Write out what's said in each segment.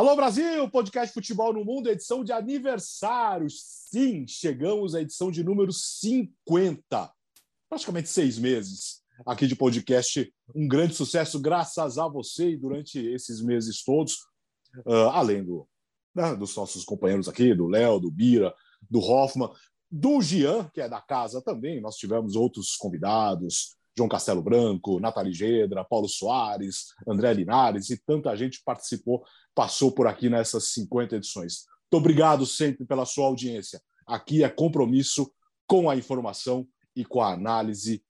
Alô Brasil, podcast Futebol no Mundo, edição de aniversário. Sim, chegamos à edição de número 50. Praticamente seis meses aqui de podcast. Um grande sucesso, graças a você e durante esses meses todos, uh, além do, né, dos nossos companheiros aqui, do Léo, do Bira, do Hoffman, do Gian, que é da casa também. Nós tivemos outros convidados, João Castelo Branco, Nathalie Gedra, Paulo Soares, André Linares e tanta gente participou, passou por aqui nessas 50 edições. Muito obrigado sempre pela sua audiência. Aqui é compromisso com a informação e com a análise,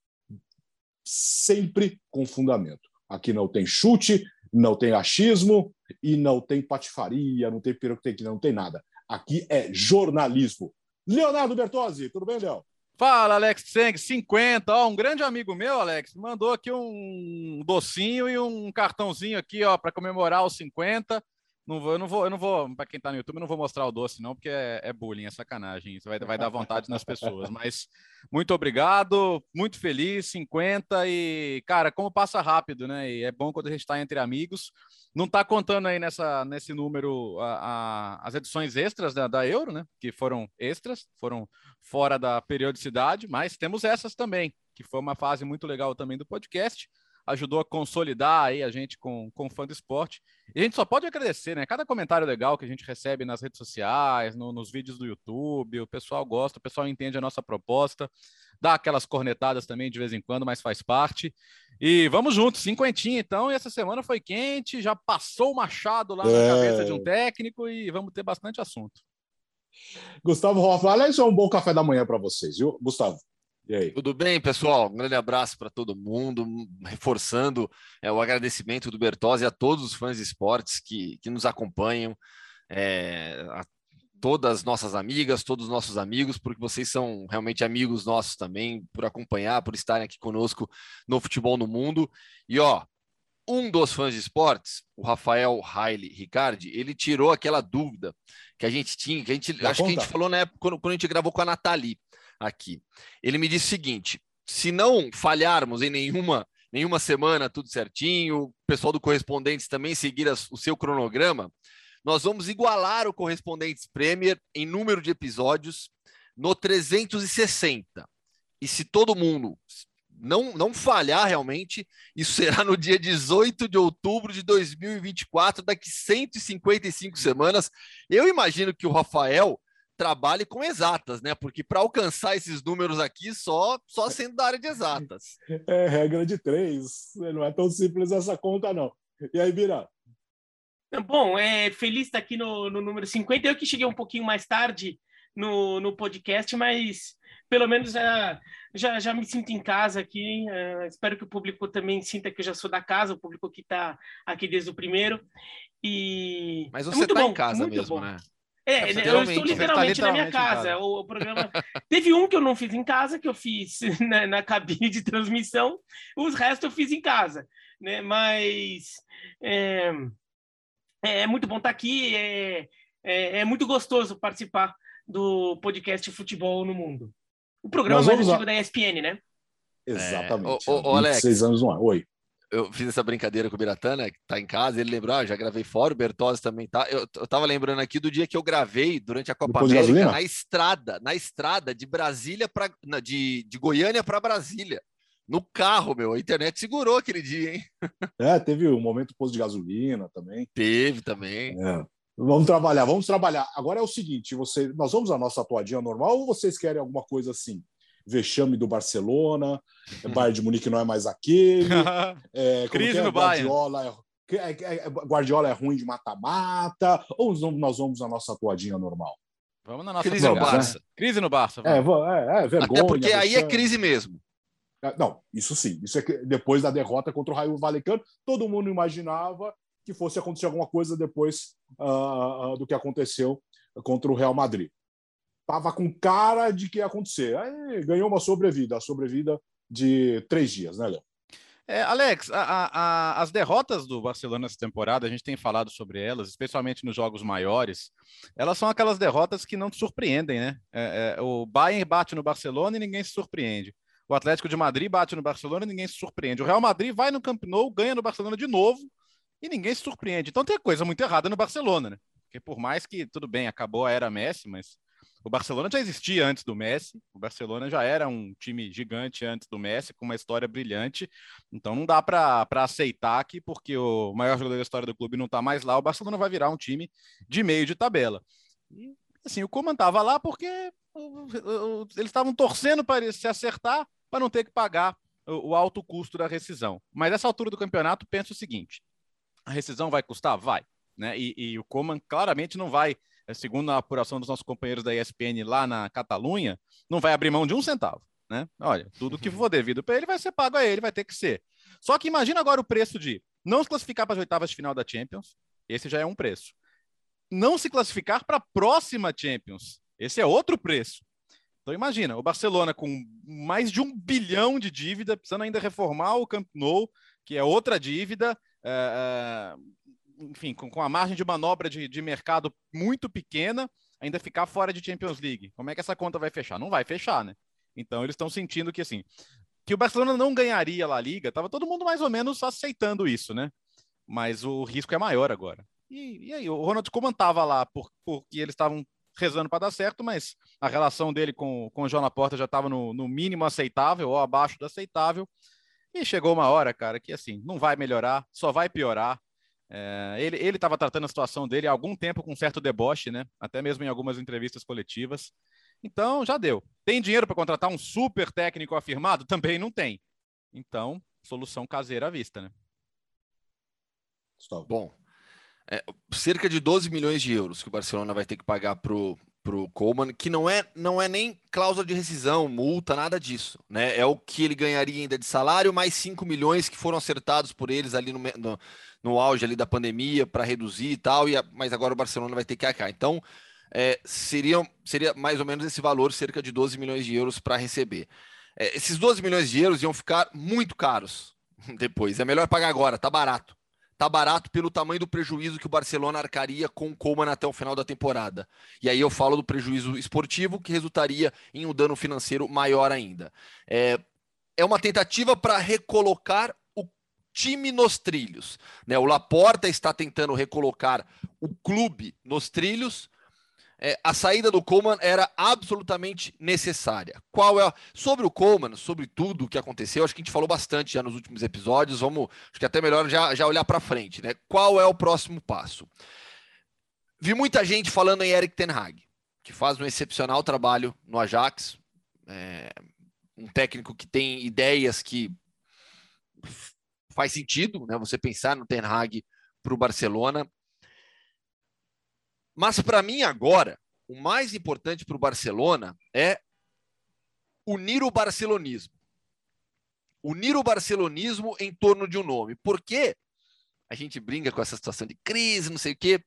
sempre com fundamento. Aqui não tem chute, não tem achismo e não tem patifaria, não tem pirotecnia, não tem nada. Aqui é jornalismo. Leonardo Bertozzi, tudo bem, Léo? Fala, Alex Tseng, 50. Ó, um grande amigo meu, Alex, mandou aqui um docinho e um cartãozinho aqui, ó, para comemorar os 50. Não vou, eu não vou, eu não vou, para quem está no YouTube, eu não vou mostrar o doce, não, porque é, é bullying, é sacanagem. Isso vai, vai dar vontade nas pessoas. Mas muito obrigado, muito feliz, 50 e, cara, como passa rápido, né? E é bom quando a gente está entre amigos. Não está contando aí nessa, nesse número a, a, as edições extras da, da Euro, né? Que foram extras, foram fora da periodicidade, mas temos essas também, que foi uma fase muito legal também do podcast ajudou a consolidar aí a gente com, com fã do esporte. E a gente só pode agradecer, né? Cada comentário legal que a gente recebe nas redes sociais, no, nos vídeos do YouTube, o pessoal gosta, o pessoal entende a nossa proposta, dá aquelas cornetadas também de vez em quando, mas faz parte. E vamos juntos, cinquentinha então, e essa semana foi quente, já passou o machado lá na é... cabeça de um técnico e vamos ter bastante assunto. Gustavo Hoffman, aliás, é um bom café da manhã para vocês, viu, Gustavo? Tudo bem, pessoal? Um grande abraço para todo mundo, reforçando é, o agradecimento do Bertozzi a todos os fãs de esportes que, que nos acompanham, é, a todas as nossas amigas, todos os nossos amigos, porque vocês são realmente amigos nossos também, por acompanhar, por estarem aqui conosco no Futebol no Mundo. E ó, um dos fãs de esportes, o Rafael Haile Ricardi, ele tirou aquela dúvida que a gente tinha, que a gente, acho conta. que a gente falou na época quando, quando a gente gravou com a Nathalie aqui. Ele me disse o seguinte: se não falharmos em nenhuma nenhuma semana, tudo certinho, o pessoal do Correspondentes também seguir as, o seu cronograma, nós vamos igualar o Correspondentes Premier em número de episódios no 360. E se todo mundo não, não falhar realmente, isso será no dia 18 de outubro de 2024, daqui 155 semanas. Eu imagino que o Rafael trabalhe com exatas, né? Porque para alcançar esses números aqui, só, só sendo da área de exatas. É regra de três. Não é tão simples essa conta, não. E aí, Bira? Bom, é, feliz estar aqui no, no número 50. Eu que cheguei um pouquinho mais tarde no, no podcast, mas pelo menos já, já, já me sinto em casa aqui. Uh, espero que o público também sinta que eu já sou da casa, o público que está aqui desde o primeiro. E Mas é você está em casa mesmo, bom. né? É, é eu estou literalmente, tá na minha casa. casa. O, programa. Teve um que eu não fiz em casa, que eu fiz na, na, cabine de transmissão, os restos eu fiz em casa. Né? Mas é, é, é muito bom estar aqui, é, é, é, muito gostoso participar do podcast Futebol no Mundo. O programa mais antigo a... da ESPN, né? Exatamente. É, o, o, o Alex, anos no ar. Oi eu fiz essa brincadeira com o Biratana, que tá em casa, ele lembrou, ah, já gravei fora, o Bertozzi também tá. Eu, eu tava lembrando aqui do dia que eu gravei durante a Copa Depois América na estrada, na estrada de Brasília para de, de Goiânia para Brasília. No carro, meu, a internet segurou aquele dia, hein? É, teve um momento posto de gasolina também. Teve também. É. Vamos trabalhar, vamos trabalhar. Agora é o seguinte, você, nós vamos a nossa atuadinha normal ou vocês querem alguma coisa assim? Vexame do Barcelona, Bayern de Munique não é mais aquele. É, Crise é? no Guardiola é, é, é, Guardiola é ruim de mata-mata, ou nós vamos a nossa atuadinha normal? Vamos na nossa crise no Barça. Né? Crise no Barça. É, é, é, vergonha. Até porque aí é crise mesmo. É, não, isso sim. Isso é que depois da derrota contra o Raio Valecano, todo mundo imaginava que fosse acontecer alguma coisa depois uh, uh, do que aconteceu contra o Real Madrid tava com cara de que ia acontecer. Aí ganhou uma sobrevida, a sobrevida de três dias, né, Léo? É, Alex, a, a, as derrotas do Barcelona essa temporada, a gente tem falado sobre elas, especialmente nos jogos maiores, elas são aquelas derrotas que não te surpreendem, né? É, é, o Bayern bate no Barcelona e ninguém se surpreende. O Atlético de Madrid bate no Barcelona e ninguém se surpreende. O Real Madrid vai no Camp Nou, ganha no Barcelona de novo e ninguém se surpreende. Então tem coisa muito errada no Barcelona, né? Porque por mais que, tudo bem, acabou a era Messi, mas o Barcelona já existia antes do Messi, o Barcelona já era um time gigante antes do Messi, com uma história brilhante. Então não dá para aceitar que, porque o maior jogador da história do clube não está mais lá, o Barcelona vai virar um time de meio de tabela. E, assim, o Coman estava lá porque eles estavam torcendo para se acertar para não ter que pagar o, alto custo da rescisão. Mas nessa altura do campeonato, penso o seguinte: a rescisão vai custar? Vai. Né? E, e o Coman claramente não vai segundo a apuração dos nossos companheiros da ESPN lá na Catalunha, não vai abrir mão de um centavo. Né? Olha, tudo que for devido para ele vai ser pago a ele, vai ter que ser. Só que imagina agora o preço de não se classificar para as oitavas de final da Champions, esse já é um preço. Não se classificar para a próxima Champions, esse é outro preço. Então imagina, o Barcelona com mais de um bilhão de dívida, precisando ainda reformar o Camp Nou, que é outra dívida, é, enfim, com, com a margem de manobra de, de mercado muito pequena, ainda ficar fora de Champions League. Como é que essa conta vai fechar? Não vai fechar, né? Então eles estão sentindo que assim, que o Barcelona não ganharia a Liga, tava todo mundo mais ou menos aceitando isso, né? Mas o risco é maior agora. E, e aí, o Ronald Koeman lá por, porque eles estavam rezando para dar certo, mas a relação dele com, com o João Laporta já estava no, no mínimo aceitável ou abaixo do aceitável. E chegou uma hora, cara, que assim, não vai melhorar, só vai piorar. É, ele estava tratando a situação dele há algum tempo com certo deboche, né? Até mesmo em algumas entrevistas coletivas. Então, já deu. Tem dinheiro para contratar um super técnico afirmado? Também não tem. Então, solução caseira à vista, né? Bom, é, cerca de 12 milhões de euros que o Barcelona vai ter que pagar pro pro Coleman, que não é não é nem cláusula de rescisão, multa, nada disso, né? É o que ele ganharia ainda de salário mais 5 milhões que foram acertados por eles ali no, no, no auge ali da pandemia para reduzir e tal, e a, mas agora o Barcelona vai ter que arcar. Então, é, seria, seria mais ou menos esse valor, cerca de 12 milhões de euros para receber. É, esses 12 milhões de euros iam ficar muito caros depois. É melhor pagar agora, tá barato tá barato pelo tamanho do prejuízo que o Barcelona arcaria com o Coman até o final da temporada. E aí eu falo do prejuízo esportivo que resultaria em um dano financeiro maior ainda. É, é uma tentativa para recolocar o time nos trilhos. Né? O Laporta está tentando recolocar o clube nos trilhos é, a saída do Coleman era absolutamente necessária. Qual é sobre o Coleman, sobre tudo o que aconteceu? Acho que a gente falou bastante já nos últimos episódios. Vamos, acho que é até melhor já, já olhar para frente, né? Qual é o próximo passo? Vi muita gente falando em Eric Ten Hag, que faz um excepcional trabalho no Ajax, é, um técnico que tem ideias que faz sentido, né? Você pensar no Ten Hag para o Barcelona. Mas para mim agora, o mais importante para o Barcelona é unir o barcelonismo. Unir o barcelonismo em torno de um nome. Porque a gente brinca com essa situação de crise, não sei o quê.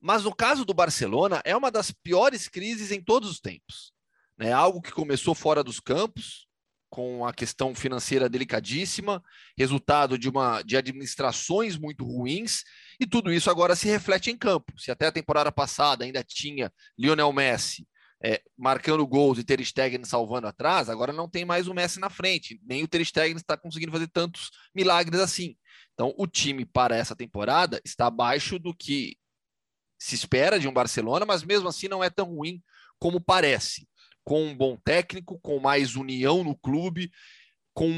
Mas no caso do Barcelona, é uma das piores crises em todos os tempos. É algo que começou fora dos campos, com a questão financeira delicadíssima, resultado de uma de administrações muito ruins, e tudo isso agora se reflete em campo. Se até a temporada passada ainda tinha Lionel Messi é, marcando gols e Ter Stegen salvando atrás, agora não tem mais o Messi na frente, nem o Ter Stegen está conseguindo fazer tantos milagres assim. Então, o time para essa temporada está abaixo do que se espera de um Barcelona, mas mesmo assim não é tão ruim como parece com um bom técnico, com mais união no clube, com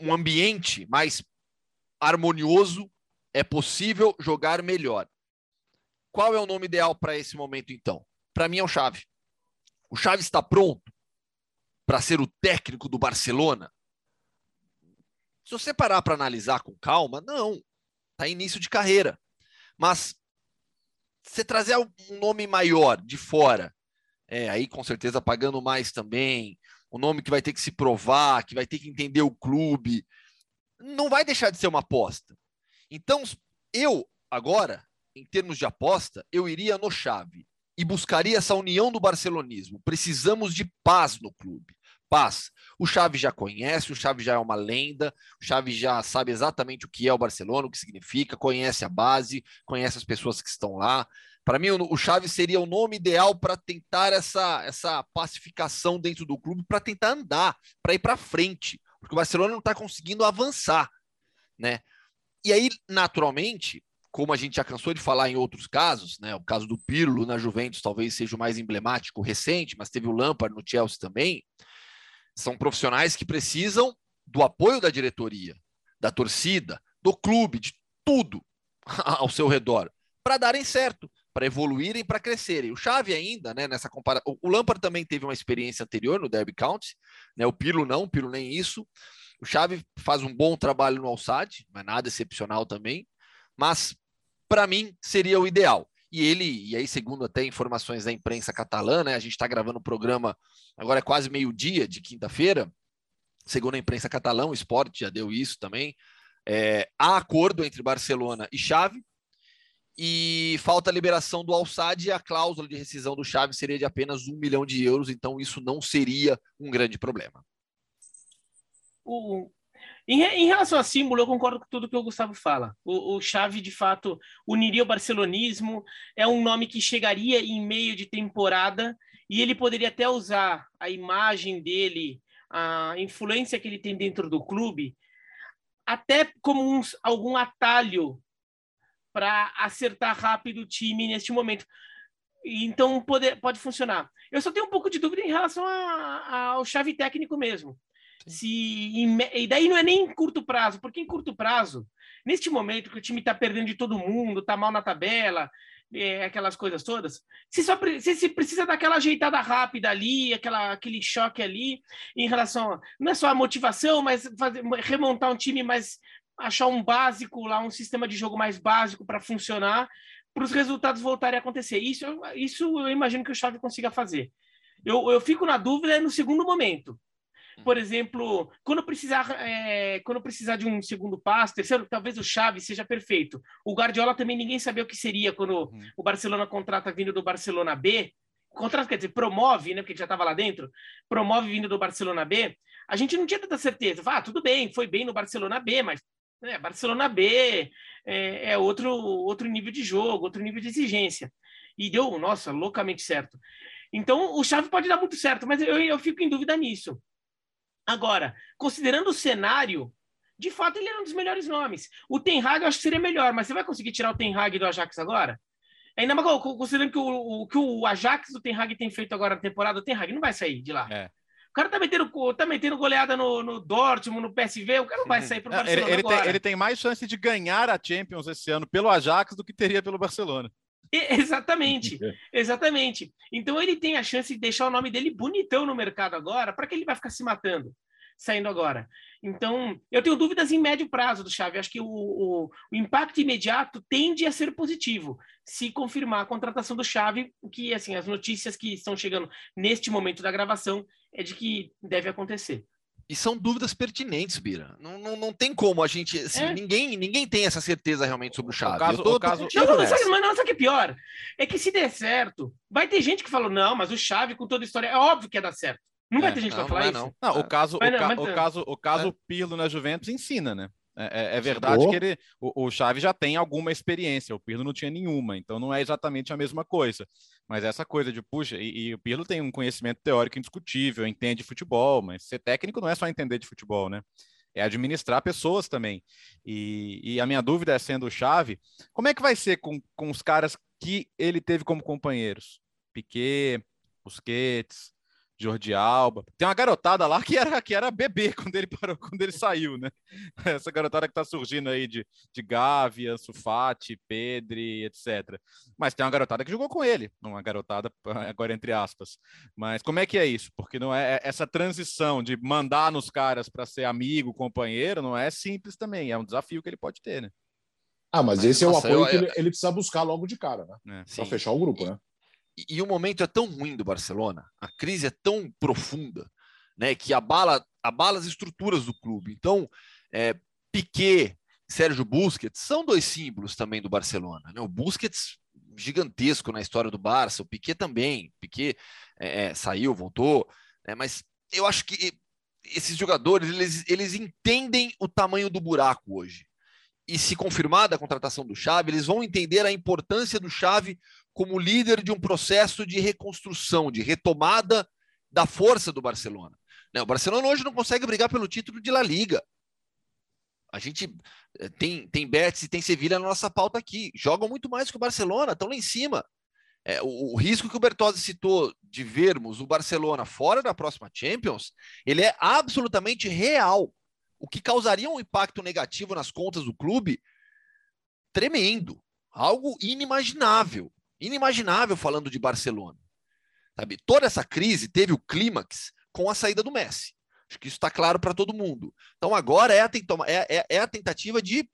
um ambiente mais harmonioso, é possível jogar melhor. Qual é o nome ideal para esse momento, então? Para mim é o Xavi. O Xavi está pronto para ser o técnico do Barcelona? Se você parar para analisar com calma, não. Está início de carreira. Mas você trazer um nome maior de fora é, aí com certeza pagando mais também, o nome que vai ter que se provar, que vai ter que entender o clube, não vai deixar de ser uma aposta. Então, eu agora, em termos de aposta, eu iria no chave e buscaria essa união do barcelonismo. Precisamos de paz no clube. Paz. O Xavi já conhece, o Xavi já é uma lenda, o Xavi já sabe exatamente o que é o Barcelona, o que significa, conhece a base, conhece as pessoas que estão lá. Para mim, o Chaves seria o nome ideal para tentar essa, essa pacificação dentro do clube, para tentar andar, para ir para frente, porque o Barcelona não está conseguindo avançar, né? E aí, naturalmente, como a gente já cansou de falar em outros casos, né? O caso do Pirlo na Juventus talvez seja o mais emblemático recente, mas teve o Lampard no Chelsea também. São profissionais que precisam do apoio da diretoria, da torcida, do clube, de tudo ao seu redor, para darem certo, para evoluírem, para crescerem. O Xavi ainda, né, nessa comparação, o Lampard também teve uma experiência anterior no Derby County, né? O Pirlo não, o Pirlo nem isso. O Xavi faz um bom trabalho no Alçade, não é nada excepcional também, mas para mim seria o ideal. E ele, e aí, segundo até informações da imprensa catalã, né, a gente está gravando o programa agora é quase meio-dia de quinta-feira. Segundo a imprensa catalã, o esporte já deu isso também. É, há acordo entre Barcelona e Xavi, e falta a liberação do Alçade e a cláusula de rescisão do Xavi seria de apenas um milhão de euros, então isso não seria um grande problema. O, em, em, relação a símbolo, eu concordo com tudo que o Gustavo fala. O, o Xavi, de fato, uniria o barcelonismo, é um nome que chegaria em meio de temporada e ele poderia até usar a imagem dele, a influência que ele tem dentro do clube, até como um, algum atalho para acertar rápido o time neste momento. Então pode, pode funcionar. Eu só tenho um pouco de dúvida em relação a, a, ao chave técnico mesmo. Se e daí não é nem em curto prazo, porque em curto prazo, neste momento que o time está perdendo de todo mundo, está mal na tabela, é, aquelas coisas todas, se só se, se precisa daquela ajeitada rápida ali, aquela, aquele choque ali, em relação a, não é só a motivação, mas fazer, remontar um time, mas achar um básico lá, um sistema de jogo mais básico para funcionar, para os resultados voltarem a acontecer. Isso, isso eu imagino que o Xavi consiga fazer. Eu, eu fico na dúvida no segundo momento por exemplo, quando precisar, é, quando precisar de um segundo passo, terceiro, talvez o Xavi seja perfeito. O Guardiola também ninguém sabia o que seria quando uhum. o Barcelona contrata vindo do Barcelona B. Contrata, quer dizer, promove, né? Porque já estava lá dentro, promove vindo do Barcelona B. A gente não tinha tanta certeza. Ah, tudo bem, foi bem no Barcelona B, mas né, Barcelona B é, é outro, outro nível de jogo, outro nível de exigência. E deu, nossa, loucamente certo. Então, o Xavi pode dar muito certo, mas eu, eu fico em dúvida nisso. Agora, considerando o cenário, de fato ele é um dos melhores nomes. O Ten Hag eu acho que seria melhor, mas você vai conseguir tirar o Ten Hag do Ajax agora? Ainda mais considerando que o, que o Ajax do Ten Hag tem feito agora na temporada, o Ten Hag não vai sair de lá. É. O cara tá metendo, tá metendo goleada no, no Dortmund, no PSV, o cara não vai sair para o Barcelona ele, ele agora. Tem, ele tem mais chance de ganhar a Champions esse ano pelo Ajax do que teria pelo Barcelona. Exatamente, exatamente. Então ele tem a chance de deixar o nome dele bonitão no mercado agora, para que ele vai ficar se matando, saindo agora. Então, eu tenho dúvidas em médio prazo do Xavi. Acho que o, o, o, impacto imediato tende a ser positivo, se confirmar a contratação do Xavi, que assim, as notícias que estão chegando neste momento da gravação é de que deve acontecer. E são dúvidas pertinentes, Bira. Não, não, não tem como a gente. Assim, é. ninguém, ninguém tem essa certeza realmente sobre o Chaves. O caso, tô, o caso... Não, não, sabe, mas não, sabe que é pior? É que se der certo, vai ter gente que falou, não, mas o Chave com toda a história, é óbvio que ia dar certo. Não é, vai ter gente que vai falar não é isso. Não, o caso, o, ca, o caso, o caso é. Pirlo na Juventus ensina, né? É, é, é verdade que ele, o, o Chaves já tem alguma experiência, o Pirlo não tinha nenhuma, então não é exatamente a mesma coisa. Mas essa coisa de, puxa, e, e, o Pirlo tem um conhecimento teórico indiscutível, entende futebol, mas ser técnico não é só entender de futebol, né? É administrar pessoas também. E, e a minha dúvida é, sendo o Chave, como é que vai ser com, com os caras que ele teve como companheiros? Piquet, Busquets, Jordi Alba. Tem uma garotada lá que era, que era bebê quando ele parou, quando ele saiu, né? Essa garotada que tá surgindo aí de, de Gavi, Ansu Fati, Pedri, etc. Mas tem uma garotada que jogou com ele, uma garotada agora entre aspas. Mas como é que é isso? Porque não é, é essa transição de mandar nos caras para ser amigo, companheiro, não é simples também, é um desafio que ele pode ter, né? Ah, mas, esse nossa, é o apoio eu, que ele, ele, precisa buscar logo de cara, né? É, para fechar o grupo, né? E, o momento é tão ruim do Barcelona, a crise é tão profunda, né, que abala, abala as estruturas do clube. Então, é, Piquet, Sérgio Busquets são dois símbolos também do Barcelona. Né? O Busquets gigantesco na história do Barça, o Piquet também. Piquet é, é, saiu, voltou, né? mas eu acho que esses jogadores eles, eles entendem o tamanho do buraco hoje. E se confirmada a contratação do Xavi, eles vão entender a importância do Xavi como líder de um processo de reconstrução, de retomada da força do Barcelona. Né, o Barcelona hoje não consegue brigar pelo título de La Liga. A gente eh, tem, tem Betis e tem Sevilha na nossa pauta aqui. Jogam muito mais que o Barcelona, estão lá em cima. É, o, o, risco que o Bertozzi citou de vermos o Barcelona fora da próxima Champions, ele é absolutamente real. O que causaria um impacto negativo nas contas do clube tremendo. Algo inimaginável. Inimaginável falando de Barcelona. Sabe? Toda essa crise teve o clímax com a saída do Messi. Acho que isso está claro para todo mundo. Então agora é a, é, é, é a tentativa de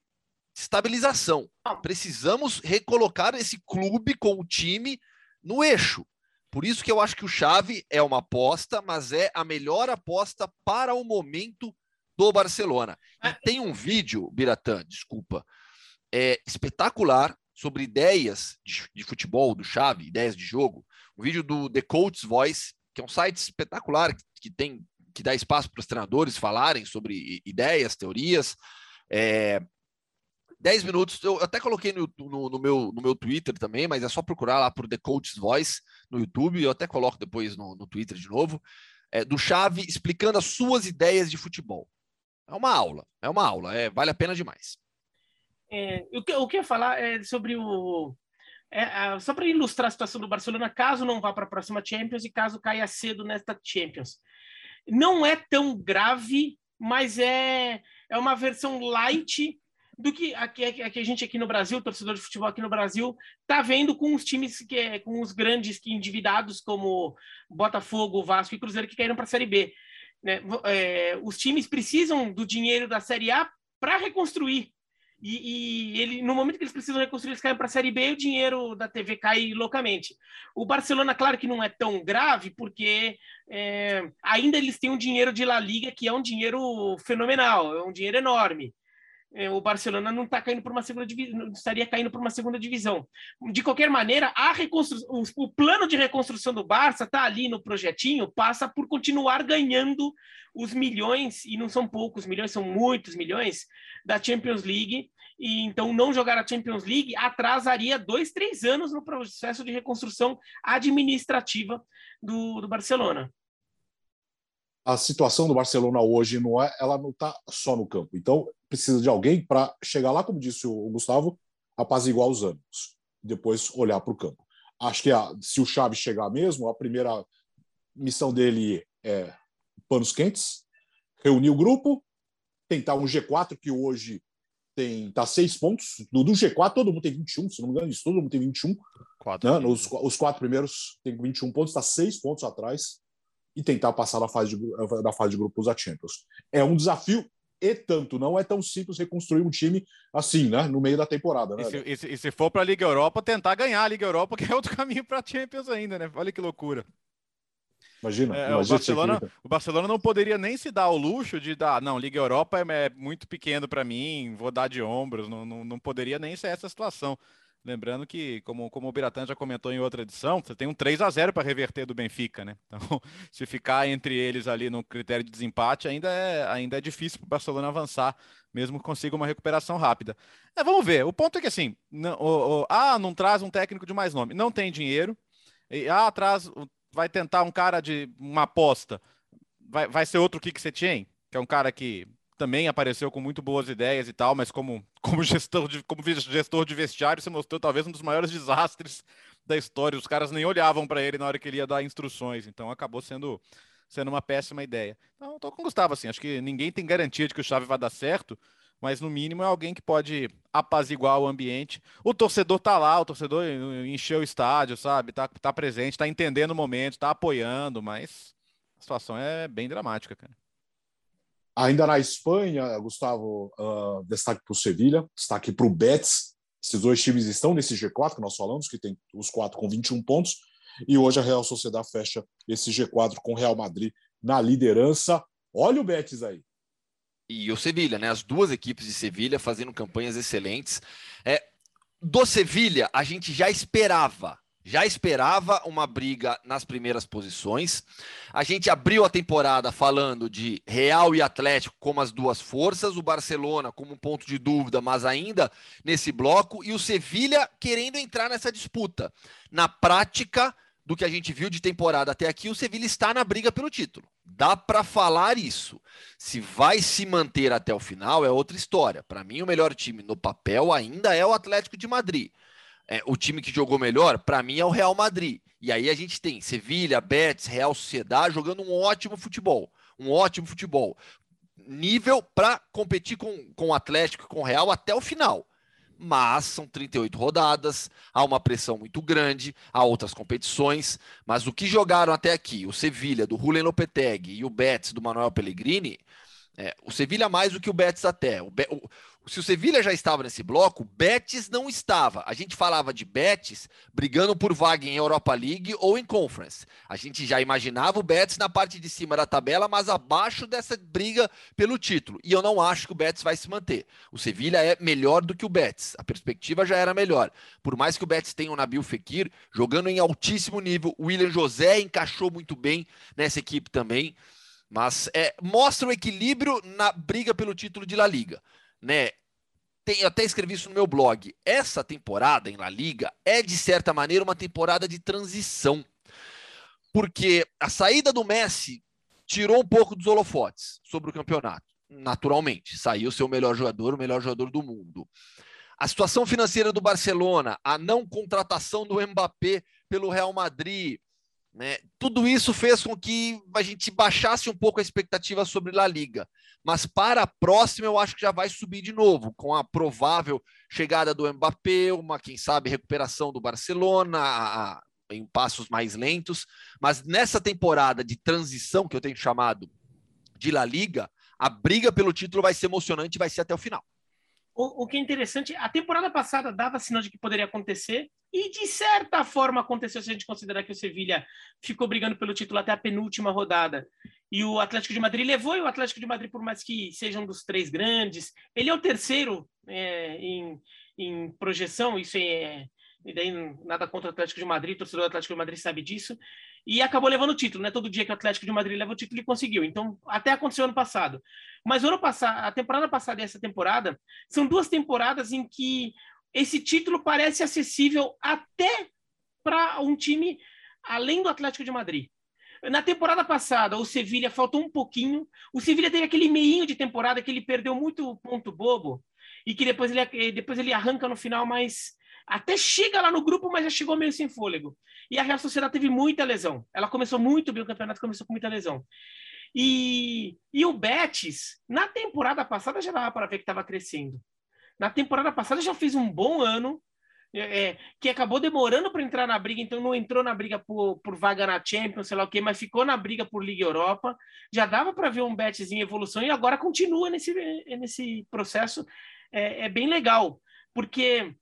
estabilização. Precisamos recolocar esse clube com o time no eixo. Por isso que eu acho que o Chave é uma aposta, mas é a melhor aposta para o momento do Barcelona. E ah, tem um vídeo, Biratã, desculpa, é espetacular sobre ideias de, de futebol do Chave, ideias de jogo. Um vídeo do The Coach's Voice, que é um site espetacular que tem que dá espaço para os treinadores falarem sobre ideias, teorias. É, 10 minutos, eu até coloquei no, no, no, meu, no meu Twitter também, mas é só procurar lá por The Coach's Voice no YouTube, eu até coloco depois no, no Twitter de novo, é, do Chave explicando as suas ideias de futebol. É uma aula, é uma aula, é, vale a pena demais. É, o, que, eu queria falar é sobre o. É, só para ilustrar a situação do Barcelona, caso não vá para a próxima Champions e caso caia cedo nesta Champions. Não é tão grave, mas é, é uma versão light do que a, a, a gente aqui no Brasil, torcedor de futebol aqui no Brasil, está vendo com os times que é, com os grandes que endividados como Botafogo, Vasco e Cruzeiro que caíram para a Série B. Né? É, os times precisam do dinheiro da Série A para reconstruir. E, e, ele, no momento que eles precisam reconstruir, eles caem para a Série B o dinheiro da TV cai loucamente. O Barcelona, claro que não é tão grave, porque é, ainda eles têm um dinheiro de La Liga que é um dinheiro fenomenal, é um dinheiro enorme. É, o Barcelona não está caindo para uma segunda divisão, estaria caindo para uma segunda divisão. De qualquer maneira, a reconstrução, o plano de reconstrução do Barça está ali no projetinho, passa por continuar ganhando os milhões, e não são poucos milhões, são muitos milhões, da Champions League. E então não jogar a Champions League atrasaria dois, três anos no processo de reconstrução administrativa do, do Barcelona a situação do Barcelona hoje não é, ela não está só no campo. Então precisa de alguém para chegar lá, como disse o Gustavo, apaziguar os ânimos, depois olhar para o campo. Acho que a, se o Chaves chegar mesmo, a primeira missão dele é panos quentes, reunir o grupo, tentar um G4 que hoje tem tá seis pontos. Do, do G4 todo mundo tem 21, se não me engano, isso, todo mundo tem 21. Quatro, né? Os, os quatro primeiros têm 21 pontos, está seis pontos atrás e tentar passar da fase de, da fase de grupos da Champions. É um desafio e tanto. Não é tão simples reconstruir um time assim, né? No meio da temporada. Né? E, se, e, se, e se for para a Liga Europa, tentar ganhar a Liga Europa, que é outro caminho para a Champions ainda, né? Olha que loucura. Imagina, é, imagina o, Barcelona, o Barcelona não poderia nem se dar o luxo de dar, não, Liga Europa é, é muito pequeno para mim, vou dar de ombros, não, não, não poderia nem ser essa situação. Lembrando que, como, como o Biratan já comentou em outra edição, você tem um 3 a 0 para reverter do Benfica, né? Então, se ficar entre eles ali no critério de desempate, ainda é, ainda é difícil para o Barcelona avançar, mesmo que consiga uma recuperação rápida. É, vamos ver. O ponto é que assim, não, o, o, ah, não traz um técnico de mais nome, não tem dinheiro. E, ah, traz, vai tentar um cara de uma aposta. Vai, vai ser outro Kik Setien, que é um cara que também apareceu com muito boas ideias e tal, mas como, como, gestor, de, como gestor de vestiário, se mostrou talvez um dos maiores desastres da história. Os caras nem olhavam para ele na hora que ele ia dar instruções, então acabou sendo, sendo uma péssima ideia. Então, estou com o Gustavo, assim, acho que ninguém tem garantia de que o Chave vai dar certo, mas no mínimo é alguém que pode apaziguar o ambiente. O torcedor tá lá, o torcedor encheu o estádio, sabe? Tá, tá presente, tá entendendo o momento, tá apoiando, mas a situação é bem dramática, cara. Ainda na Espanha, Gustavo, uh, destaque para o Sevilha, destaque para o Betis. Esses dois times estão nesse G4 que nós falamos, que tem os quatro com 21 pontos. E hoje a Real Sociedade fecha esse G4 com o Real Madrid na liderança. Olha o Betis aí. E o Sevilha, né? As duas equipes de Sevilha fazendo campanhas excelentes. É, do Sevilha, a gente já esperava já esperava uma briga nas primeiras posições. A gente abriu a temporada falando de Real e Atlético como as duas forças, o Barcelona como um ponto de dúvida, mas ainda nesse bloco, e o Sevilha querendo entrar nessa disputa. Na prática, do que a gente viu de temporada até aqui, o Sevilha está na briga pelo título. Dá para falar isso. Se vai se manter até o final é outra história. Para mim, o melhor time no papel ainda é o Atlético de Madrid. É, o time que jogou melhor, para mim, é o Real Madrid. E aí a gente tem Sevilha, Betis, Real Sociedade jogando um ótimo futebol. Um ótimo futebol. Nível para competir com, com o Atlético e com o Real até o final mas são 38 rodadas, há uma pressão muito grande, há outras competições, mas o que jogaram até aqui, o Sevilha do Julen Lopetegui e o Betis do Manuel Pellegrini, é, o Sevilha mais do que o Betis até. O, Be o, se o Sevilha já estava nesse bloco, Betis não estava. A gente falava de Betis brigando por vaga em Europa League ou em Conference. A gente já imaginava o Betis na parte de cima da tabela, mas abaixo dessa briga pelo título. E eu não acho que o Betis vai se manter. O Sevilha é melhor do que o Betis. A perspectiva já era melhor. Por mais que o Betis tenha o Nabil Fekir jogando em altíssimo nível, o William José encaixou muito bem nessa equipe também. Mas é, mostra o equilíbrio na briga pelo título de La Liga né? Tem, eu até escrevi isso no meu blog. Essa temporada em La Liga é, de certa maneira, uma temporada de transição. Porque a saída do Messi tirou um pouco dos holofotes sobre o campeonato. Naturalmente, saiu seu melhor jogador, o melhor jogador do mundo. A situação financeira do Barcelona, a não contratação do Mbappé pelo Real Madrid, né? Tudo isso fez com que a gente baixasse um pouco a expectativa sobre La Liga. Mas para a próxima, eu acho que já vai subir de novo, com a provável chegada do Mbappé, uma, quem sabe, recuperação do Barcelona, a, a, em passos mais lentos. Mas nessa temporada de transição, que eu tenho chamado de La Liga, a briga pelo título vai ser emocionante e vai ser até o final. O, o que é interessante, a temporada passada dava sinal de que poderia acontecer, e de certa forma aconteceu se a gente considerar que o Sevilha ficou brigando pelo título até a penúltima rodada. E o Atlético de Madrid levou, e o Atlético de Madrid, por mais que seja um dos três grandes, ele é o terceiro é, em, em projeção, isso é. E daí nada contra o Atlético de Madrid, o torcedor do Atlético de Madrid sabe disso e acabou levando o título, né? Todo dia que o Atlético de Madrid leva o título, ele conseguiu. Então, até aconteceu ano passado. Mas ano passado, a temporada passada e essa temporada são duas temporadas em que esse título parece acessível até para um time além do Atlético de Madrid. Na temporada passada, o Sevilha faltou um pouquinho. O Sevilha teve aquele meinho de temporada que ele perdeu muito ponto bobo e que depois ele, depois ele arranca no final, mas até chega lá no grupo, mas já chegou meio sem fôlego. E a Real Sociedade teve muita lesão. Ela começou muito bem o campeonato, começou com muita lesão. E, e o Betis, na temporada passada, já dava para ver que estava crescendo. Na temporada passada já fez um bom ano, é, é que acabou demorando para entrar na briga, então não entrou na briga por, por vaga na Champions, sei lá o quê, mas ficou na briga por Liga Europa. Já dava para ver um Betis em evolução e agora continua nesse, nesse processo. É, é bem legal, porque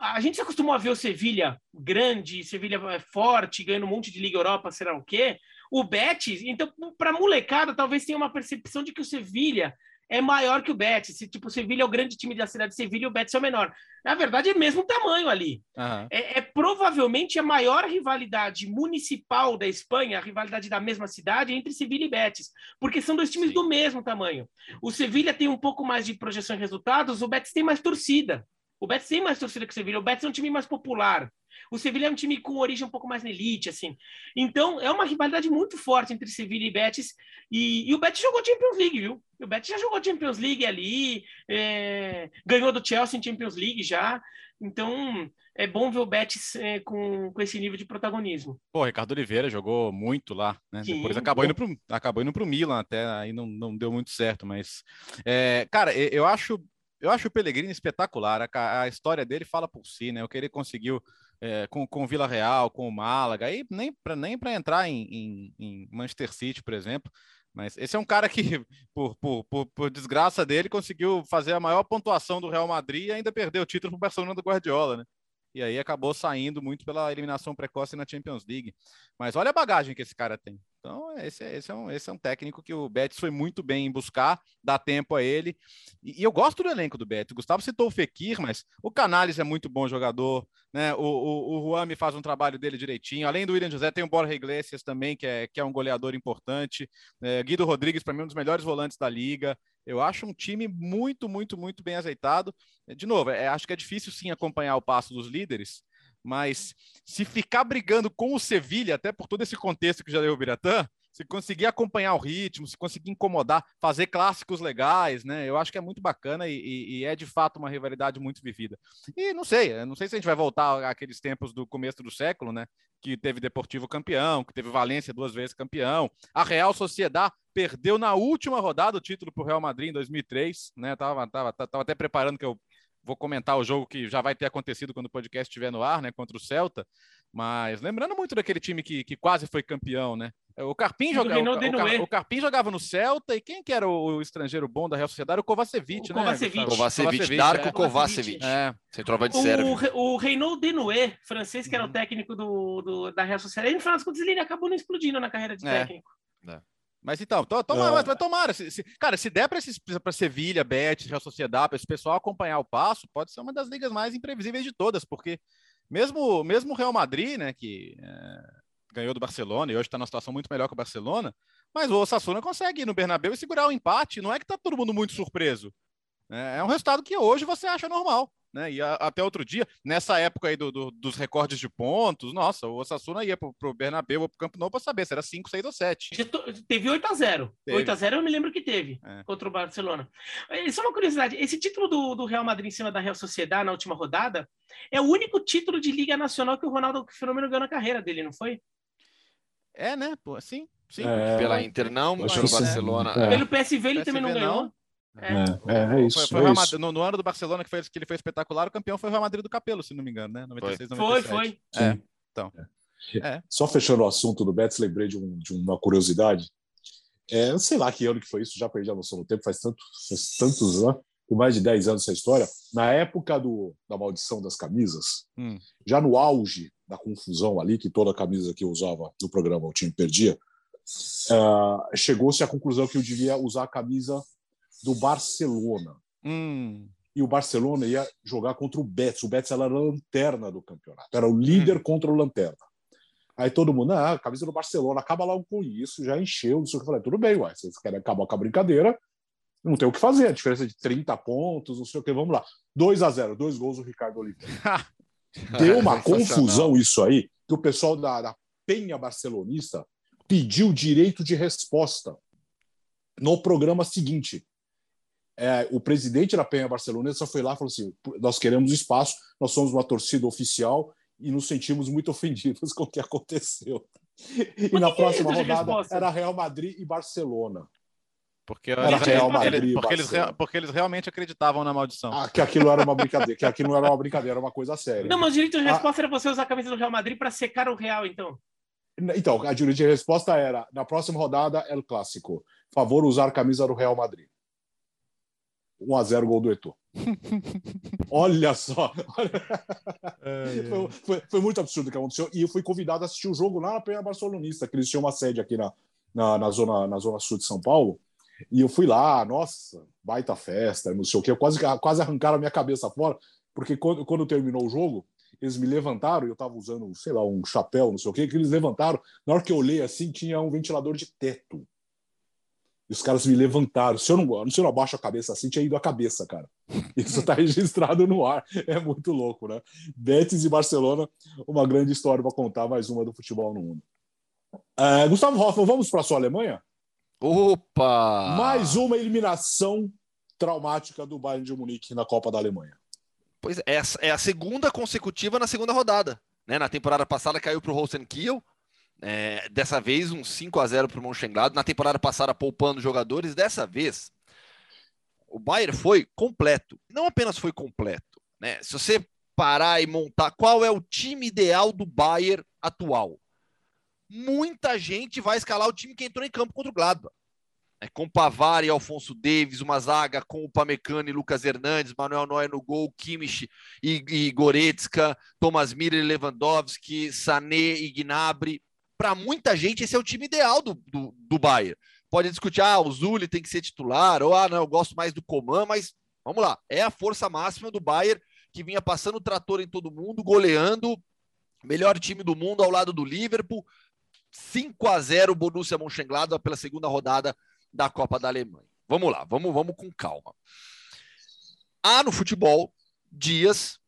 a gente se acostumou a ver o Sevilha grande, Sevilha é forte, ganhando um monte de Liga Europa, será o quê? O Betis, então, para molecada, talvez tenha uma percepção de que o Sevilha é maior que o Betis. Se, tipo, o Sevilha é o grande time da cidade de Sevilha e o Betis é o menor. Na verdade, é o mesmo tamanho ali. Uhum. É, é, provavelmente a maior rivalidade municipal da Espanha, a rivalidade da mesma cidade, entre Sevilha e Betis, porque são dois times Sim. do mesmo tamanho. O Sevilha tem um pouco mais de projeção e resultados, o Betis tem mais torcida. O Betis tem mais torcida que o Sevilha. O Betis é um time mais popular. O Sevilha é um time com origem um pouco mais na elite, assim. Então, é uma rivalidade muito forte entre Sevilha e Betis. E, e o Betis jogou Champions League, viu? O Betis já jogou Champions League ali, é, ganhou do Chelsea em Champions League já. Então, é bom ver o Betis é, com, com esse nível de protagonismo. Pô, Ricardo Oliveira jogou muito lá, né? Sim, Depois acabou indo, pro, acabou indo pro Milan até, aí não, não deu muito certo, mas... É, cara, eu acho eu acho o Pellegrini espetacular. A, a, história dele fala por si, né? O que ele conseguiu é, com, com o Vila Real, com o Málaga, e nem para nem entrar em, em, em, Manchester City, por exemplo. Mas esse é um cara que, por, por, por, por, desgraça dele, conseguiu fazer a maior pontuação do Real Madrid e ainda perdeu o título para o Barcelona do Guardiola, né? E aí acabou saindo muito pela eliminação precoce na Champions League. Mas olha a bagagem que esse cara tem. Então, esse, é, esse, é um, esse é um técnico que o Betis foi muito bem em buscar, dá tempo a ele. E, e eu gosto do elenco do Betis. O Gustavo citou o Fekir, mas o Canales é muito bom jogador, né? O, o, o Juami faz um trabalho dele direitinho. Além do William José, tem o Borja Iglesias também, que é, que é um goleador importante. É, Guido Rodrigues, para mim, um dos melhores volantes da liga. Eu acho um time muito, muito, muito bem azeitado. De novo, é, acho que é difícil sim acompanhar o passo dos líderes, mas se ficar brigando com o Sevilha, até por todo esse contexto que já deu o Biratã, se conseguir acompanhar o ritmo, se conseguir incomodar, fazer clássicos legais, né? Eu acho que é muito bacana e, e, e, é de fato uma rivalidade muito vivida. E não sei, não sei se a gente vai voltar àqueles tempos do começo do século, né? Que teve Deportivo campeão, que teve Valência duas vezes campeão. A Real Sociedade perdeu na última rodada o título para o Real Madrid em 2003, né? Tava, tava, tava até preparando que eu vou comentar o jogo que já vai ter acontecido quando o podcast estiver no ar, né? Contra o Celta. Mas lembrando muito daquele time que, que quase foi campeão, né? O Carpim, jogava, o, o, o, Carpim jogava no Celta, e quem que era o, o estrangeiro bom da Real Sociedade? O Kovacevic, o né? Kovacevic. Kovacevic, Darko é. Kovacevic. É. Centroavante sérvio. O, o Reynaud Denoué, francês, que era o uhum. técnico do, do, da Real Sociedade, no final das contas ele acabou não explodindo na carreira de é. técnico. É. Mas então, to, toma, é. mas tomara. Se, se, cara, se der para Sevilha, Betis, Real Sociedade, para esse pessoal acompanhar o passo, pode ser uma das ligas mais imprevisíveis de todas, porque mesmo mesmo o Real Madrid, né, que é ganhou do Barcelona e hoje está numa situação muito melhor que o Barcelona, mas o Osasuna consegue ir no Bernabéu e segurar o empate. Não é que está todo mundo muito surpreso. Né? É um resultado que hoje você acha normal. Né? E a, até outro dia, nessa época aí do, do, dos recordes de pontos, nossa, o Osasuna ia para o Bernabéu ou para o Campo Nou para saber se era 5, 6 ou 7. Teve 8 a 0 8 a 0 eu me lembro que teve é. contra o Barcelona. Só uma curiosidade, esse título do, do Real Madrid em cima da Real Sociedade na última rodada é o único título de Liga Nacional que o Ronaldo Fenômeno ganhou na carreira dele, não foi? É, né? Pô, sim, sim. É, Pela Inter não, mas pelo Barcelona. É. Pelo PSV ele PSV também não ganhou. É, é, é, isso. Foi, foi é isso. No, no, ano do Barcelona que, foi, que ele foi espetacular, o campeão foi o Real Madrid do Capelo, se não me engano, né? 96, foi. 97. Foi, foi. É, então. É. Só fechando o assunto do Betis, lembrei de, um, de uma curiosidade. É, sei lá que ano que foi isso, já perdi a noção do tempo, faz, tanto, faz tantos anos, com mais de 10 anos essa história. Na época do, da maldição das camisas, hum. já no auge da confusão ali, que toda camisa que eu usava no programa o time perdia, uh, chegou-se à conclusão que eu devia usar a camisa do Barcelona. Hum. E o Barcelona ia jogar contra o Betis. O Betis era a lanterna do campeonato, era o líder hum. contra o lanterna. Aí todo mundo, ah, camisa do Barcelona, acaba logo com isso, já encheu, não sei o que. Eu falei, tudo bem, ué, vocês querem acabar com a brincadeira, não tem o que fazer, a diferença de 30 pontos, não sei o que, vamos lá. 2 a 0 dois gols do Ricardo Oliveira. Deu uma confusão isso aí, que o pessoal da, da Penha Barcelonista pediu direito de resposta no programa seguinte. É, o presidente da Penha Barcelonista foi lá e falou assim: nós queremos espaço, nós somos uma torcida oficial e nos sentimos muito ofendidos com o que aconteceu. E na próxima rodada era Real Madrid e Barcelona. Porque, era Real Madrid, porque, eles, porque eles realmente acreditavam na maldição. Ah, que aquilo era uma brincadeira, que aquilo não era uma brincadeira, era uma coisa séria. Não, mas o direito de ah. resposta ah, era você usar a camisa do Real Madrid para secar o Real, então. Então, a direito de resposta era: na próxima rodada é o clássico. Favor usar a camisa do Real Madrid. 1 a 0 gol do Eto'o. Olha só. É, é. Foi, foi, foi, muito absurdo o que aconteceu. E eu fui convidado a assistir o jogo lá na Penha Barcelonista, que eles tinham uma sede aqui na, na, na, zona, na zona sul de São Paulo. E eu fui lá, nossa, baita festa, não sei o que. Quase, quase arrancaram a minha cabeça fora, porque quando, quando terminou o jogo, eles me levantaram, eu estava usando, sei lá, um chapéu, não sei o que, que eles levantaram. Na hora que eu olhei assim, tinha um ventilador de teto. Os caras me levantaram. Se eu não, se eu não abaixo a cabeça assim, tinha ido a cabeça, cara. Isso está registrado no ar. É muito louco, né? Betis e Barcelona, uma grande história para contar, mais uma do futebol no mundo. Uh, Gustavo Hoffmann, vamos para a sua Alemanha? Opa! Mais uma eliminação traumática do Bayern de Munique na Copa da Alemanha. Pois é, é a segunda consecutiva na segunda rodada. Né? Na temporada passada caiu para o Holstein Kiel, é, dessa vez um 5 a 0 para o Mönchengladbach. Na temporada passada poupando jogadores, dessa vez o Bayern foi completo. Não apenas foi completo. Né? Se você parar e montar qual é o time ideal do Bayern atual, muita gente vai escalar o time que entrou em campo contra o Gladbach. É, com Pavar e Alfonso Davis, uma zaga com o Pamecano e Lucas Hernandes, Manuel Neuer no gol, Kimmich e, e Goretzka, Thomas Miller e Lewandowski, Sané e Gnabry. Para muita gente, esse é o time ideal do, do, do Bayern. Pode discutir, ah, o Zuli tem que ser titular, ou ah, não, eu gosto mais do Coman, mas vamos lá, é a força máxima do Bayern que vinha passando o trator em todo mundo, goleando, melhor time do mundo ao lado do Liverpool, 5 a 0 Borussia Mönchengladbach pela segunda rodada da Copa da Alemanha. Vamos lá, vamos, vamos com calma. Há no futebol dias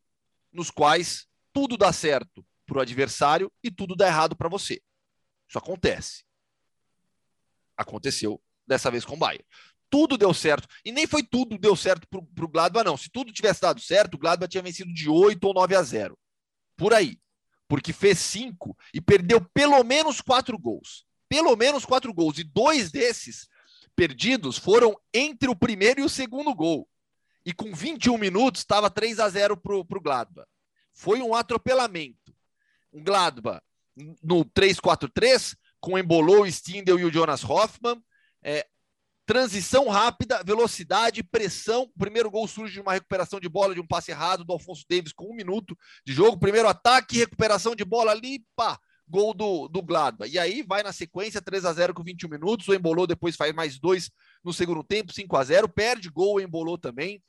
nos quais tudo dá certo para o adversário e tudo dá errado para você. Isso acontece. Aconteceu dessa vez com o Bayern. Tudo deu certo. E nem foi tudo deu certo para o Gladbach, não. Se tudo tivesse dado certo, o Gladbach tinha vencido de 8 ou 9 a 0. Por aí. Porque fez 5 e perdeu pelo menos 4 gols. Pelo menos 4 gols. E dois desses perdidos foram entre o primeiro e o segundo gol. E com 21 minutos estava 3 a 0 para o Gladbach. Foi um atropelamento. Um Gladbach no 3-4-3, com Embolou, Stindel e o Jonas Hoffmann. É, transição rápida, velocidade, pressão. O primeiro gol surge de uma recuperação de bola, de um passe errado do Alfonso Davis com um minuto de jogo. Primeiro ataque, recuperação de bola ali, pá, gol do, do Gladbach. E aí vai na sequência, 3 a 0 com 21 minutos. O Embolou depois faz mais dois no segundo tempo, 5 a 0 Perde gol, o Embolou também.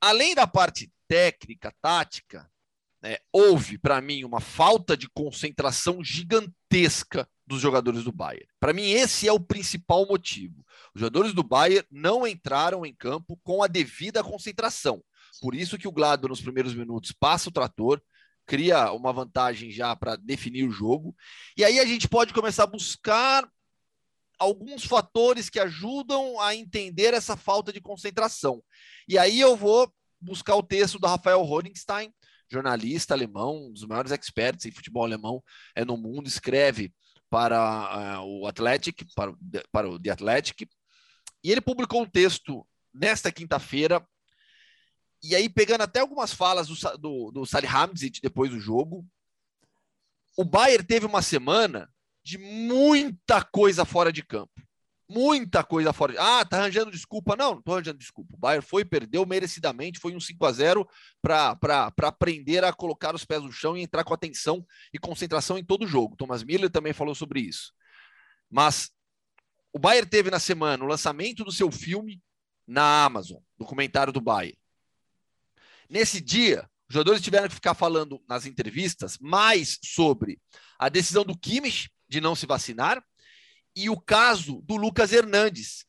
Além da parte técnica, tática, né, houve para mim uma falta de concentração gigantesca dos jogadores do Bayern. Para mim, esse é o principal motivo. Os jogadores do Bayern não entraram em campo com a devida concentração. Por isso que o Gladbach, nos primeiros minutos, passa o trator, cria uma vantagem já para definir o jogo. E aí a gente pode começar a buscar alguns fatores que ajudam a entender essa falta de concentração. E aí eu vou buscar o texto do Rafael Hohenstein, jornalista alemão, um dos maiores experts em futebol alemão é no mundo, escreve para uh, o Athletic, para, para o The Athletic, e ele publicou um texto nesta quinta-feira, e aí pegando até algumas falas do, do, do Salihamidzic depois do jogo, o Bayern teve uma semana de muita coisa fora de campo muita coisa fora. Ah, tá arranjando desculpa. Não, não tô arranjando desculpa. O Bayern foi, perdeu merecidamente, foi um 5 a 0 para aprender a colocar os pés no chão e entrar com atenção e concentração em todo o jogo. Thomas Miller também falou sobre isso. Mas o Bayern teve na semana o lançamento do seu filme na Amazon, documentário do Bayern. Nesse dia, os jogadores tiveram que ficar falando nas entrevistas mais sobre a decisão do Kimmich de não se vacinar e o caso do Lucas Hernandes,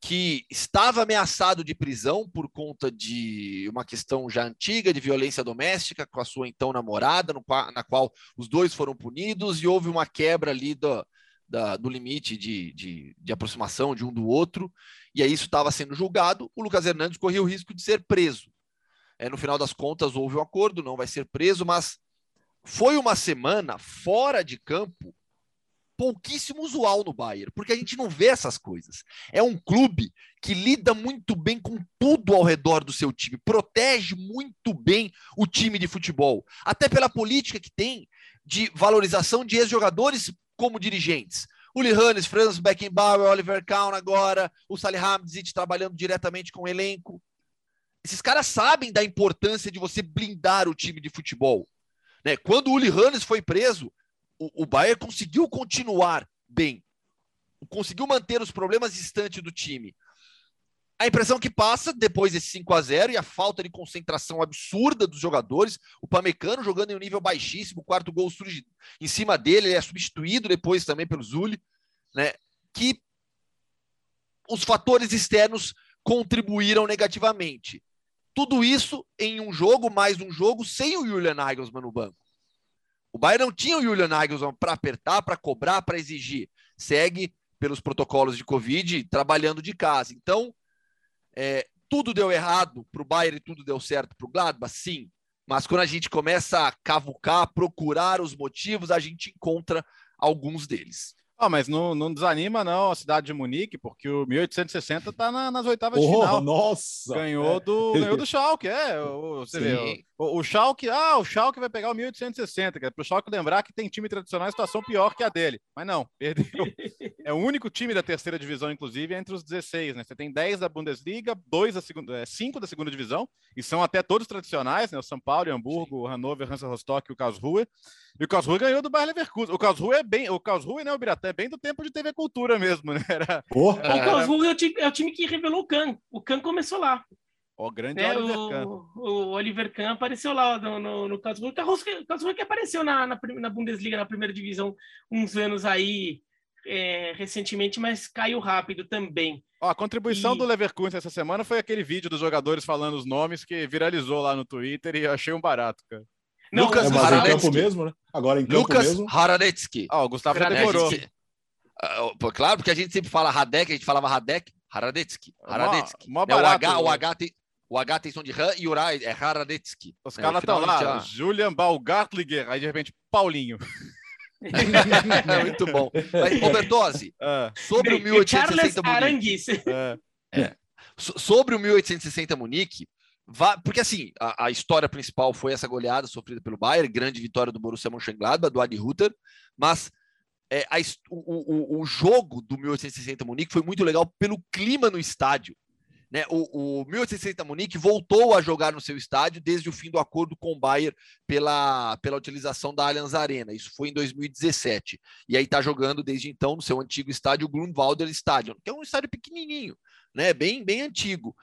que estava ameaçado de prisão por conta de uma questão já antiga de violência doméstica com a sua então namorada, no, na qual os dois foram punidos e houve uma quebra ali do, da, do limite de, de, de, aproximação de um do outro, e aí isso estava sendo julgado. O Lucas Hernandes corria o risco de ser preso. É, no final das contas, houve um acordo, não vai ser preso, mas foi uma semana fora de campo pouquíssimo usual no Bayern, porque a gente não vê essas coisas. É um clube que lida muito bem com tudo ao redor do seu time, protege muito bem o time de futebol, até pela política que tem de valorização de ex-jogadores como dirigentes. Uli Hannes, Franz Beckenbauer, Oliver Kahn agora, o Salihamidzic trabalhando diretamente com o elenco. Esses caras sabem da importância de você blindar o time de futebol. Né? Quando o Uli Hannes foi preso, o, Bayern conseguiu continuar bem, conseguiu manter os problemas distantes do time. A impressão que passa depois desse 5 a 0 e a falta de concentração absurda dos jogadores, o Pamecano jogando em um nível baixíssimo, o quarto gol surge em cima dele, ele é substituído depois também pelo Zuli, né? Que os fatores externos contribuíram negativamente. Tudo isso em um jogo, mais um jogo, sem o Julian Nagelsmann no banco. O Bayern não tinha o Julian Nagelsmann para apertar, para cobrar, para exigir. Segue pelos protocolos de Covid, trabalhando de casa. Então, é, tudo deu errado para o Bayern e tudo deu certo para o Gladbach? Sim. Mas quando a gente começa a cavucar, procurar os motivos, a gente encontra alguns deles. Ah, mas não, não, desanima, não, a cidade de Munique, porque o 1860 está na, nas oitavas oh, de final. Nossa! Ganhou do, ganhou do Schalke, é. Você Sim. vê, o, o Schalke, ah, o Schalke vai pegar o 1860, para o Schalke lembrar que tem time tradicional em situação pior que a dele. Mas não, perdeu. é o único time da terceira divisão, inclusive, entre os 16, né? Você tem 10 da Bundesliga, 2 da segunda, 5 da segunda divisão, e são até todos tradicionais, né? O São Paulo, o Hamburgo, o Hannover, Hansa Rostock e o Karlsruhe. E o Karlsruhe ganhou do Bayer Leverkusen. O Karlsruhe é bem, o Karlsruhe, né, o Biratã, é bem do tempo de TV Cultura mesmo, né? Era, Porra. Era... O Karlsruhe é o, time, é o time que revelou o Kahn. O Kahn começou lá. O grande é, Oliver o, Kahn. O Oliver Kahn apareceu lá no, no, no Karlsruhe. O Karlsruhe que apareceu na, na, na, Bundesliga, na primeira divisão, uns anos aí é, recentemente, mas caiu rápido também. Ó, a contribuição e... do Leverkusen essa semana foi aquele vídeo dos jogadores falando os nomes que viralizou lá no Twitter e eu achei um barato, cara. Não, Lucas é, mas em campo mesmo, né? Agora em campo Lucas mesmo. Haradetsky. Ah, o Gustavo já demorou. Gente... Uh, claro, porque a gente sempre fala Radek, a gente falava Radek, Haradetsky. Haradetsky. Mó, mó né? o, H, o, H tem, o H tem som de Han e o Rai é Haradetsky. Os né? caras estão lá, já... Julian Balgartliger, aí de repente Paulinho. É muito bom. Mas, Robertose, uh, sobre o 1860 Munique. Uh, é, sobre o 1860 Munique, porque assim, a, a, história principal foi essa goleada sofrida pelo Bayern, grande vitória do Borussia Mönchengladbach, do Adi Hutter, mas é, a, o, o, o, jogo do 1860 Munique foi muito legal pelo clima no estádio. Né? O, o 1860 Munique voltou a jogar no seu estádio desde o fim do acordo com o Bayern pela, pela utilização da Allianz Arena. Isso foi em 2017. E aí está jogando desde então no seu antigo estádio, o Grunwalder Stadion, que é um estádio pequenininho, né? bem, bem antigo.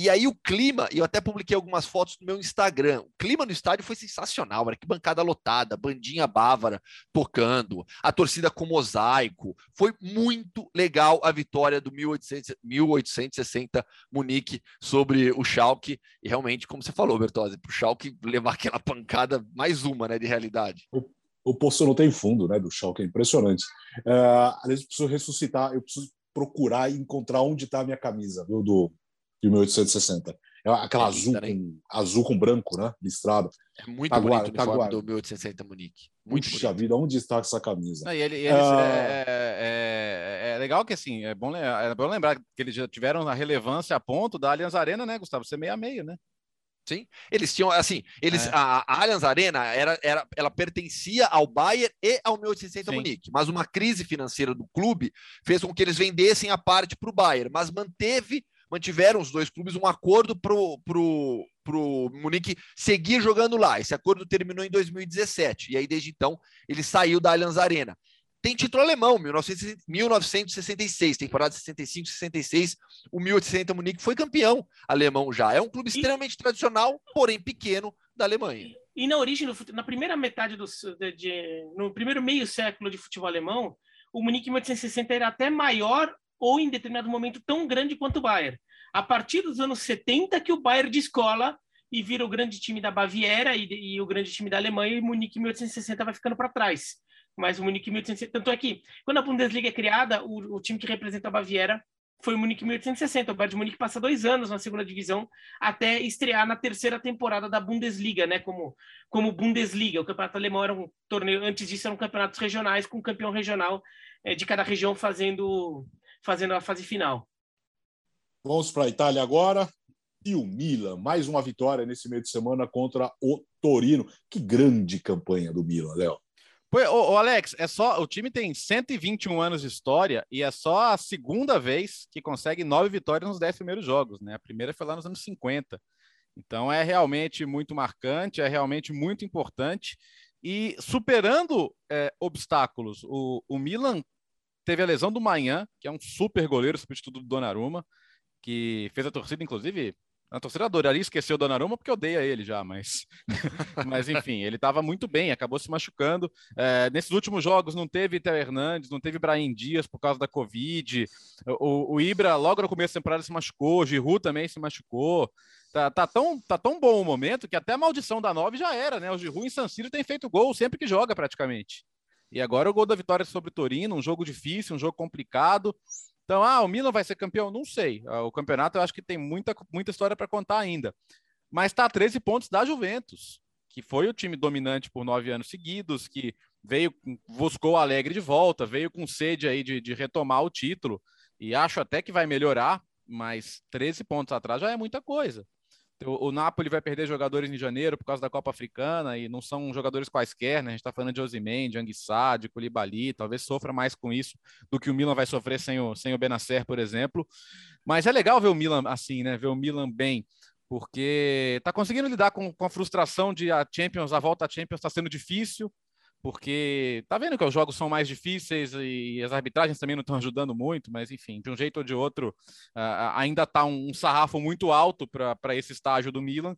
E aí o clima, eu até publiquei algumas fotos no meu Instagram. O clima no estádio foi sensacional, era que bancada lotada, bandinha bávara tocando, a torcida com mosaico. Foi muito legal a vitória do 1800, 1860 Munique sobre o Schalke. E realmente, como você falou, Bertozzi, para o Schalke levar aquela pancada, mais uma, né, de realidade. O, o poço não tem fundo, né, do Schalke, é impressionante. Uh, aliás, eu preciso ressuscitar, eu preciso procurar e encontrar onde está a minha camisa, viu, do de 1860. É aquela é azul, com, azul com branco, né? Listrado. É muito tá bonito tá o uniforme do 1860 Munique. Muito Puxa vida, onde está essa camisa? Não, e ele, eles, é... É, é... é... legal que, assim, é bom, é bom lembrar que eles já tiveram a relevância a ponto da Allianz Arena, né, Gustavo? Ser meio a meio, né? Sim, eles tinham, assim, eles, é. a, a Allianz Arena era, era, ela pertencia ao Bayern e ao 1860 Sim. Munique, mas uma crise financeira do clube fez com que eles vendessem a parte para o Bayern, mas manteve mantiveram os dois clubes um acordo para o Munique seguir jogando lá. Esse acordo terminou em 2017, e aí desde então ele saiu da Allianz Arena. Tem título alemão, 1966, temporada 65-66, o 1860 Munique foi campeão alemão já. É um clube extremamente e... tradicional, porém pequeno, da Alemanha. E na origem, na primeira metade do de, de, no primeiro meio século de futebol alemão, o Munique 1860 era até maior ou em determinado momento tão grande quanto o Bayern. A partir dos anos 70 que o Bayern descola e vira o grande time da Baviera e, e o grande time da Alemanha e o Munique 1860 vai ficando para trás. Mas o Munique 1860, tanto é que quando a Bundesliga é criada, o, o time que representa a Baviera foi o Munique 1860. O Bayern de Munique passa dois anos na segunda divisão até estrear na terceira temporada da Bundesliga, né? Como, como Bundesliga. O campeonato alemão era um torneio, antes disso eram campeonatos regionais com campeão regional é, de cada região fazendo fazendo a fase final. Vamos para a Itália agora. E o Milan, mais uma vitória nesse meio de semana contra o Torino. Que grande campanha do Milan, Léo. Ô, ô, Alex, é só o time tem 121 anos de história e é só a segunda vez que consegue nove vitórias nos dez primeiros jogos, né? A primeira foi lá nos anos 50. Então é realmente muito marcante, é realmente muito importante. E superando é, obstáculos, o, o Milan teve a lesão do Manhã, que é um super goleiro, substituto do Donnarumma, que fez a torcida, inclusive, a torcida adoraria esquecer o Donnarumma porque odeia ele já, mas, mas enfim, ele estava muito bem, acabou se machucando. É, nesses últimos jogos não teve Theo Hernandes, não teve Brahim Dias por causa da Covid. O, o Ibra, logo no começo da temporada, se machucou, o Giroud também se machucou. Tá, tá, tão, tá tão bom o momento que até a maldição da 9 já era, né? O Giroud em San Siro tem feito gol sempre que joga praticamente. E agora o gol da vitória sobre o Torino, um jogo difícil, um jogo complicado. Então, ah, o Milan vai ser campeão? Não sei. Ah, o campeonato eu acho que tem muita, muita história para contar ainda. Mas está a 13 pontos da Juventus, que foi o time dominante por nove anos seguidos, que veio, buscou Alegre de volta, veio com sede aí de, de retomar o título. E acho até que vai melhorar, mas 13 pontos atrás já é muita coisa. O, o Napoli vai perder jogadores em janeiro por causa da Copa Africana e não são jogadores quaisquer, né? A gente está falando de Osimhen, de Anguissá, de Koulibaly, talvez sofra mais com isso do que o Milan vai sofrer sem o, sem o Benacer, por exemplo. Mas é legal ver o Milan assim, né? Ver o Milan bem, porque está conseguindo lidar com, com a frustração de a Champions, a volta à Champions está sendo difícil, porque tá vendo que os jogos são mais difíceis e as arbitragens também não estão ajudando muito, mas enfim, de um jeito ou de outro, uh, ainda tá um, um sarrafo muito alto para esse estágio do Milan.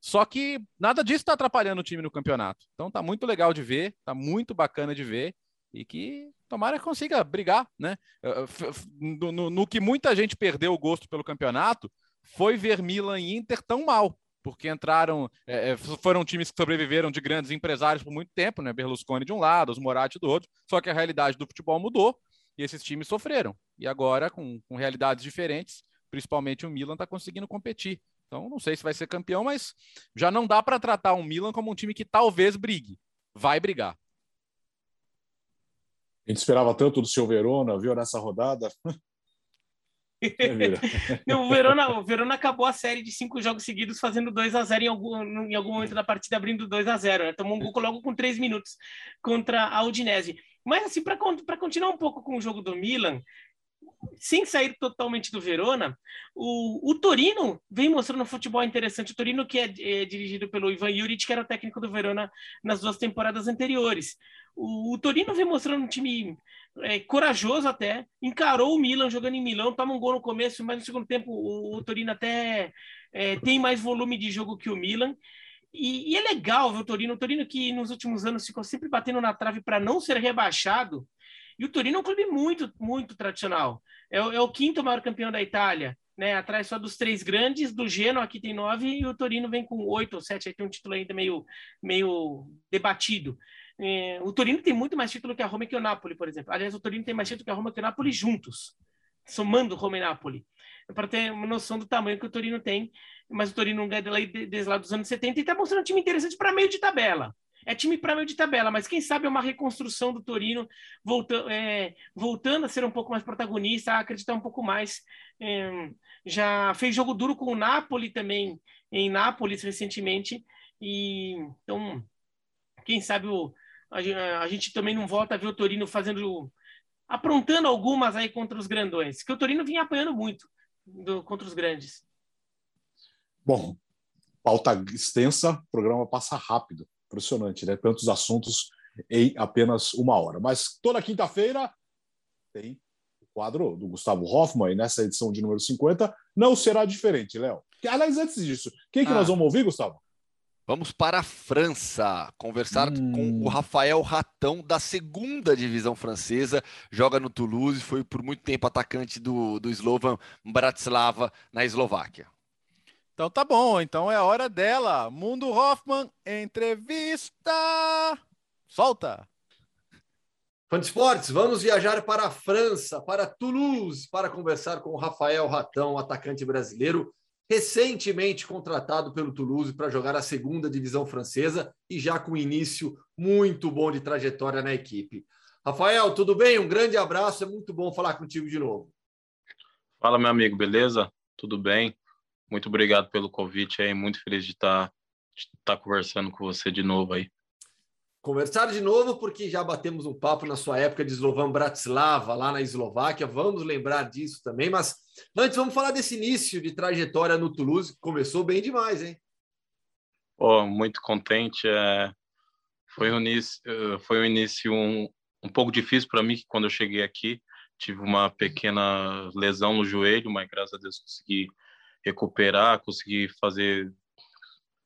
Só que nada disso está atrapalhando o time no campeonato. Então tá muito legal de ver, tá muito bacana de ver e que Tomara que consiga brigar, né? No, no, no, que muita gente perdeu o gosto pelo campeonato foi ver Milan e Inter tão mal, porque entraram, é, é, foram times que sobreviveram de grandes empresários por muito tempo, né? Berlusconi de um lado, os Moratti do outro. Só que a realidade do futebol mudou e esses times sofreram. E agora, com, com realidades diferentes, principalmente o Milan está conseguindo competir. Então, não sei se vai ser campeão, mas já não dá para tratar o Milan como um time que talvez brigue. Vai brigar. A gente esperava tanto do seu Verona, viu, nessa rodada. O, Verona, o Verona acabou a série de cinco jogos seguidos fazendo 2 a 0 em algum, em algum momento da partida, abrindo 2 a 0 né? Tomou um gol logo com três minutos contra a Udinese. Mas, assim, para continuar um pouco com o jogo do Milan, sem sair totalmente do Verona, o, o Torino vem mostrando um futebol interessante. O Torino, que é, é, dirigido pelo Ivan Juric, que era o técnico do Verona nas duas temporadas anteriores. O, o Torino vem mostrando um time é, corajoso até, encarou o Milan jogando em Milão, toma um gol no começo, mas no segundo tempo o, o Torino até é, tem mais volume de jogo que o Milan. E, e, é legal ver o Torino, o Torino que nos últimos anos ficou sempre batendo na trave para não ser rebaixado. E o Torino é um clube muito, muito tradicional. É, é, o quinto maior campeão da Itália, né? Atrás só dos três grandes, do Genoa aqui tem nove e o Torino vem com oito ou sete. Aí tem um título ainda meio, meio debatido. É, o Torino tem muito mais título que a Roma e que o Napoli, por exemplo. Aliás, o Torino tem mais título que a Roma e que o Napoli juntos, somando Roma e Napoli. É para ter uma noção do tamanho que o Torino tem, mas o Torino não ganha desde lá dos anos 70 e está mostrando um time interessante para meio de tabela. É time para meio de tabela, mas quem sabe é uma reconstrução do Torino, voltando, é, voltando a ser um pouco mais protagonista, a acreditar um pouco mais. É, já fez jogo duro com o Napoli também, em Nápoles recentemente. E então, quem sabe o, a, a gente também não volta a ver o Torino fazendo aprontando algumas aí contra os grandões, que o Torino vinha apanhando muito do, contra os grandes. Bom, pauta extensa, o programa passa rápido. Impressionante, né? Tantos assuntos em apenas uma hora. Mas toda quinta-feira tem o quadro do Gustavo Hoffman, e nessa edição de número 50 não será diferente, Léo. Aliás, antes disso, quem que ah. nós vamos ouvir, Gustavo? Vamos para a França conversar hum. com o Rafael Ratão da segunda divisão francesa, joga no Toulouse, foi por muito tempo atacante do, do Slovan Bratislava na Eslováquia. Então tá bom, então é a hora dela. Mundo Hoffman, entrevista. Solta. Fã de esportes, vamos viajar para a França, para Toulouse, para conversar com o Rafael Ratão, atacante brasileiro recentemente contratado pelo Toulouse para jogar a segunda divisão francesa e já com início muito bom de trajetória na equipe. Rafael, tudo bem? Um grande abraço, é muito bom falar contigo de novo. Fala, meu amigo, beleza? Tudo bem? Muito obrigado pelo convite aí, muito feliz de estar, de estar conversando com você de novo aí conversar de novo, porque já batemos um papo na sua época de Slovan Bratislava, lá na Eslováquia. Vamos lembrar disso também. Mas antes, vamos falar desse início de trajetória no Toulouse. Começou bem demais, hein? Oh, muito contente. É... Foi um início, eh, foi um, início um, um pouco difícil para mim quando eu cheguei aqui. Tive uma pequena lesão no joelho, mas graças a Deus consegui recuperar, consegui fazer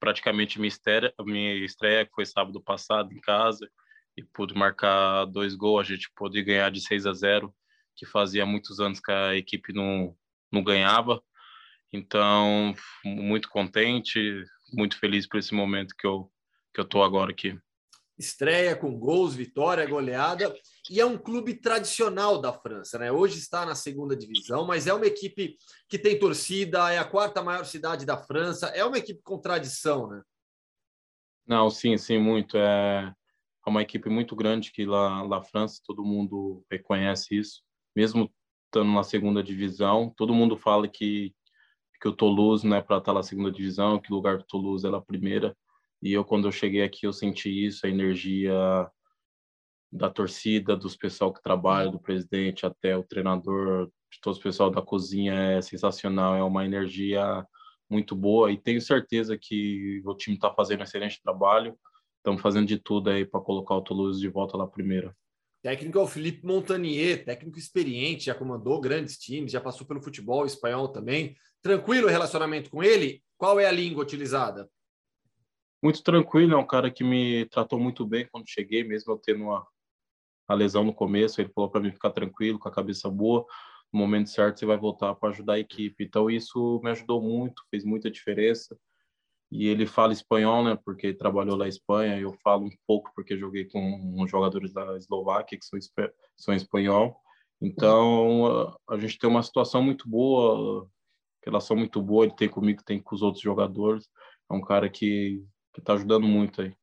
praticamente minha estreia, minha estreia, que foi sábado passado em casa, e pude marcar dois gols, a gente pôde ganhar de 6 a 0, que fazia muitos anos que a equipe não, não ganhava. Então, muito contente, muito feliz por esse momento que eu que eu tô agora aqui estreia com gols, vitória, goleada, e é um clube tradicional da França, né? Hoje está na segunda divisão, mas é uma equipe que tem torcida, é a quarta maior cidade da França, é uma equipe com tradição, né? Não, sim, sim, muito. É, é uma equipe muito grande que lá na França todo mundo reconhece isso, mesmo estando na segunda divisão, todo mundo fala que que o Toulouse não é para estar na segunda divisão, que o lugar do Toulouse é a primeira e eu, quando eu cheguei aqui, eu senti isso, a energia da torcida, dos pessoal que trabalha, do presidente até o treinador, de todo o pessoal da cozinha é sensacional, é uma energia muito boa e tenho certeza que o time está fazendo um excelente trabalho. Estamos fazendo de tudo aí para colocar o Toulouse de volta lá primeiro. Técnico é o Felipe Montanier, técnico experiente, já comandou grandes times, já passou pelo futebol espanhol também. Tranquilo o relacionamento com ele? Qual é a língua utilizada? muito tranquilo, é um cara que me tratou muito bem quando cheguei, mesmo eu tendo uma, a lesão no começo, ele falou para mim ficar tranquilo, com a cabeça boa, no momento certo você vai voltar para ajudar a equipe. Então isso me ajudou muito, fez muita diferença. E ele fala espanhol, né? Porque trabalhou lá na Espanha. Eu falo um pouco porque joguei com jogadores da Eslováquia que são, são espanhol. Então a gente tem uma situação muito boa, relação muito boa. Ele tem comigo, tem com os outros jogadores. É um cara que que está ajudando muito aí.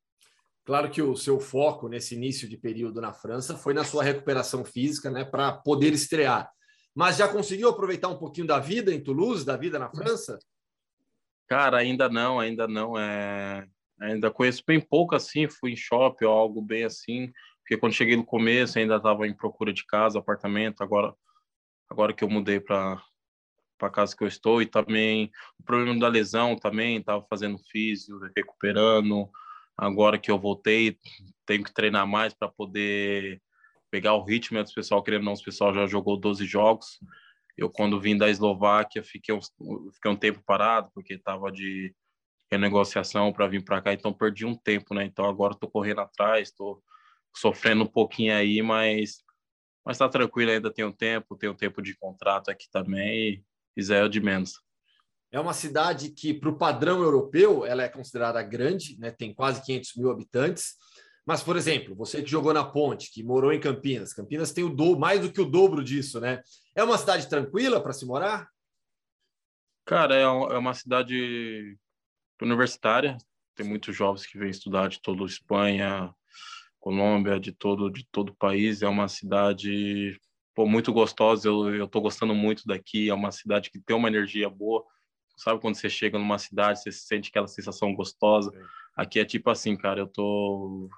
Claro que o seu foco nesse início de período na França foi na sua recuperação física, né, para poder estrear. Mas já conseguiu aproveitar um pouquinho da vida em Toulouse, da vida na França? Cara, ainda não, ainda não. É... Ainda conheço bem pouco assim, fui em shopping ou algo bem assim, porque quando cheguei no começo ainda estava em procura de casa, apartamento, agora agora que eu mudei para para casa que eu estou e também o problema da lesão também estava fazendo físio, recuperando. Agora que eu voltei, tenho que treinar mais para poder pegar o ritmo do pessoal, querendo não, o pessoal já jogou 12 jogos. Eu, quando vim da Eslováquia, fiquei um, fiquei um tempo parado, porque estava de renegociação para vir para cá, então perdi um tempo, né? Então agora estou correndo atrás, estou sofrendo um pouquinho aí, mas mas está tranquilo, ainda tenho tempo, tenho tempo de contrato aqui também, Israel de menos. É uma cidade que, para o padrão europeu, ela é considerada grande, né? tem quase 500 mil habitantes. Mas, por exemplo, você que jogou na Ponte, que morou em Campinas, Campinas tem o do, mais do que o dobro disso, né? É uma cidade tranquila para se morar? Cara, é, é uma cidade universitária. Tem muitos jovens que vêm estudar de toda Espanha, Colômbia, de todo de todo o país. É uma cidade pô, muito gostosa. Eu, tô gostando muito daqui. É uma cidade que tem uma energia boa. Sabe quando você chega numa cidade, você sente aquela sensação gostosa? Aqui é tipo assim, cara, eu tô,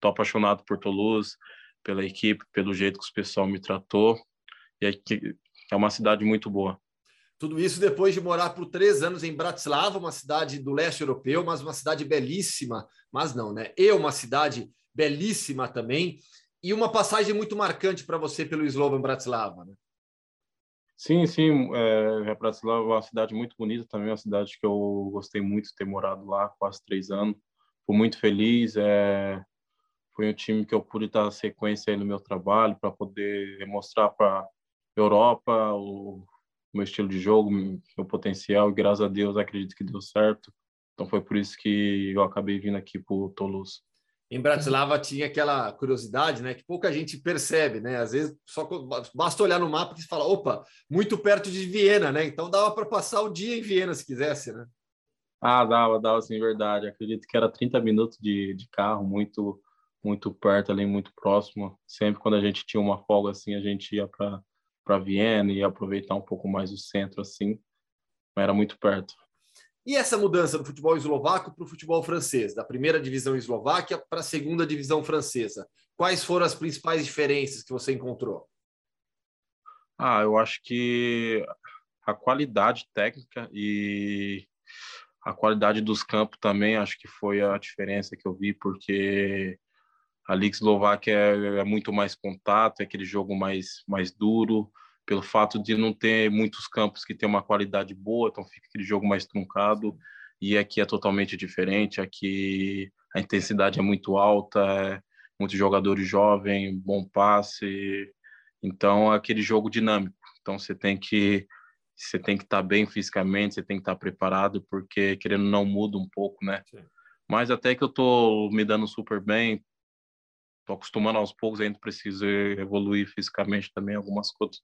tô apaixonado por Toulouse, pela equipe, pelo jeito que o pessoal me tratou. E aqui é uma cidade muito boa. Tudo isso depois de morar por três anos em Bratislava, uma cidade do leste europeu, mas uma cidade belíssima. Mas não, né? E uma cidade belíssima também e uma passagem muito marcante para você pelo Slovan Bratislava, né? Sim, sim, é, Bratislava é uma cidade muito bonita também, uma cidade que eu gostei muito de ter morado lá quase três anos. Fui muito feliz, é, foi um time que eu pude dar sequência aí no meu trabalho para poder mostrar para Europa o meu estilo de jogo, meu potencial, e graças a Deus acredito que deu certo. Então foi por isso que eu acabei vindo aqui para o Toulouse em Bratislava tinha aquela curiosidade, né, que pouca gente percebe, né? Às vezes só basta olhar no mapa e fala, opa, muito perto de Viena, né? Então dava para passar o dia em Viena se quisesse, né? Ah, dava, dava sim, verdade. Acredito que era 30 minutos de, de carro, muito muito perto ali, muito próximo. Sempre quando a gente tinha uma folga assim, a gente ia para para Viena e aproveitar um pouco mais o centro assim. Era muito perto. E essa mudança do futebol eslovaco para o futebol francês, da primeira divisão eslováquia para a segunda divisão francesa, quais foram as principais diferenças que você encontrou? Ah, eu acho que a qualidade técnica e a qualidade dos campos também acho que foi a diferença que eu vi, porque a Liga Eslováquia é, é muito mais contato, é aquele jogo mais, mais duro, pelo fato de não ter muitos campos que tem uma qualidade boa, então fica aquele jogo mais truncado. E aqui é totalmente diferente. Aqui a intensidade é muito alta, é muitos jogadores jovens, bom passe. Então é aquele jogo dinâmico. Então você tem que você tem que estar tá bem fisicamente, você tem que estar tá preparado, porque querendo não muda um pouco, né? Sim. Mas até que eu tô me dando super bem, tô acostumando aos poucos, ainda preciso evoluir fisicamente também algumas coisas,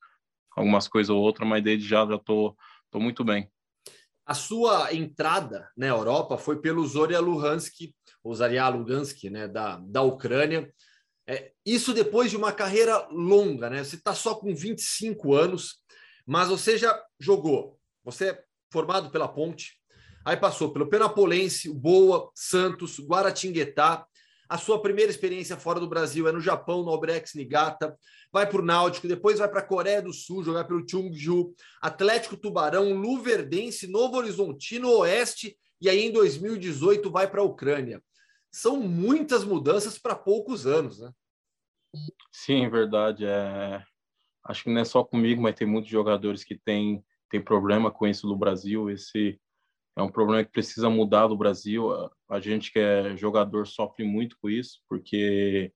algumas coisas ou outra, mas desde já já tô, tô muito bem. A sua entrada na Europa foi pelo Zoria Luhansk, ou Lugansk, né, da, da Ucrânia. É, isso depois de uma carreira longa, né? Você está só com 25 anos, mas você já jogou. Você é formado pela Ponte, aí passou pelo Penapolense, Boa, Santos, Guaratinguetá, a sua primeira experiência fora do Brasil é no Japão, no Albrecht Niigata, vai para o Náutico, depois vai para a Coreia do Sul, jogar pelo Chungju, Atlético Tubarão, Luverdense, Novo Horizontino, Oeste, e aí em 2018 vai para a Ucrânia. São muitas mudanças para poucos anos, né? Sim, verdade. É... Acho que não é só comigo, mas tem muitos jogadores que têm, têm problema com isso no Brasil. Esse é um problema que precisa mudar no Brasil. A gente que é jogador sofre muito com isso, porque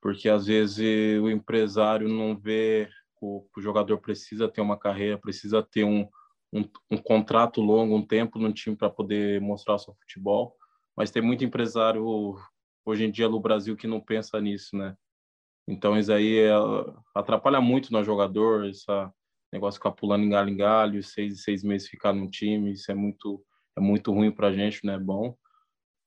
porque às vezes o empresário não vê o, o jogador precisa ter uma carreira, precisa ter um, um, um contrato longo, um tempo no time para poder mostrar seu futebol. Mas tem muito empresário hoje em dia no Brasil que não pensa nisso, né? Então isso aí é, atrapalha muito no jogador, esse negócio ficar pulando em galho em galho, seis seis meses ficar no time, isso é muito é muito ruim para a gente, não é bom.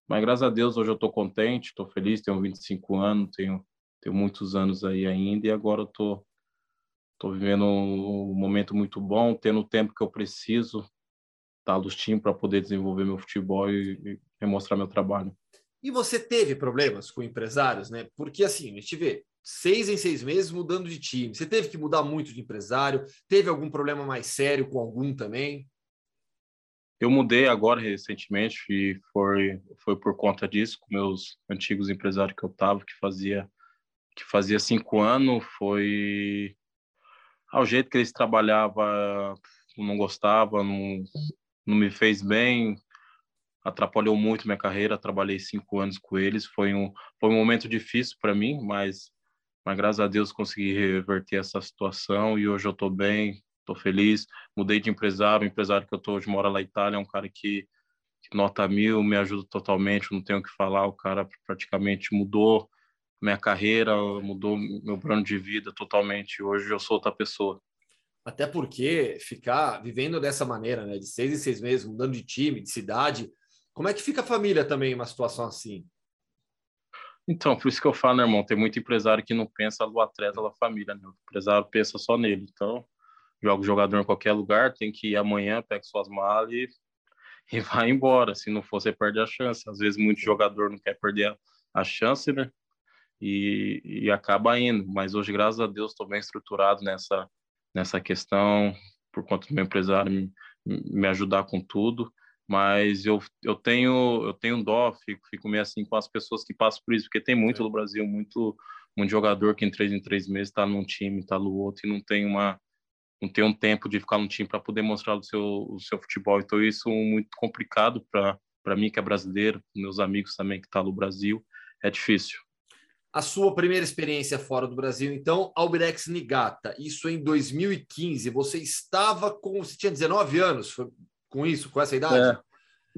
Mas graças a Deus hoje eu estou contente, estou feliz, tenho 25 anos, tenho tenho muitos anos aí ainda e agora eu tô tô vivendo um momento muito bom, tendo o tempo que eu preciso tá times para poder desenvolver meu futebol e, e mostrar meu trabalho. E você teve problemas com empresários, né? Porque assim, a gente vê seis em seis meses mudando de time. Você teve que mudar muito de empresário? Teve algum problema mais sério com algum também? Eu mudei agora recentemente e foi foi por conta disso com meus antigos empresários que eu tava que fazia que fazia cinco anos foi ao jeito que eles trabalhavam não gostava não, não me fez bem atrapalhou muito minha carreira trabalhei cinco anos com eles foi um foi um momento difícil para mim mas mas graças a Deus consegui reverter essa situação e hoje eu estou bem estou feliz mudei de empresário o empresário que eu estou hoje mora lá na Itália é um cara que, que nota mil me ajuda totalmente não tenho o que falar o cara praticamente mudou minha carreira, mudou meu plano de vida totalmente. Hoje eu sou outra pessoa. Até porque ficar vivendo dessa maneira, né, de seis em seis meses, mudando de time, de cidade, como é que fica a família também em uma situação assim? Então, por isso que eu falo, né, irmão, tem muito empresário que não pensa no atleta, da família, né? O empresário pensa só nele. Então, joga o jogador em qualquer lugar, tem que ir amanhã, pega suas malas e, e vai embora. Se não for, você perde a chance. Às vezes, muito jogador não quer perder a, a chance, né? E, e acaba indo. Mas hoje, graças a Deus, estou bem estruturado nessa, nessa questão, por conta do meu empresário me, me ajudar com tudo. Mas eu, eu tenho eu tenho dó, fico, fico meio assim com as pessoas que passam por isso, porque tem muito no Brasil, muito, muito jogador que em três em três meses está num time, está no outro, e não tem uma não tem um tempo de ficar no time para poder mostrar o seu, o seu futebol. Então, isso é muito complicado para mim, que é brasileiro, meus amigos também que estão tá no Brasil, é difícil a sua primeira experiência fora do Brasil, então, Albirex Nigata, isso em 2015. Você estava com. Você tinha 19 anos com isso, com essa idade?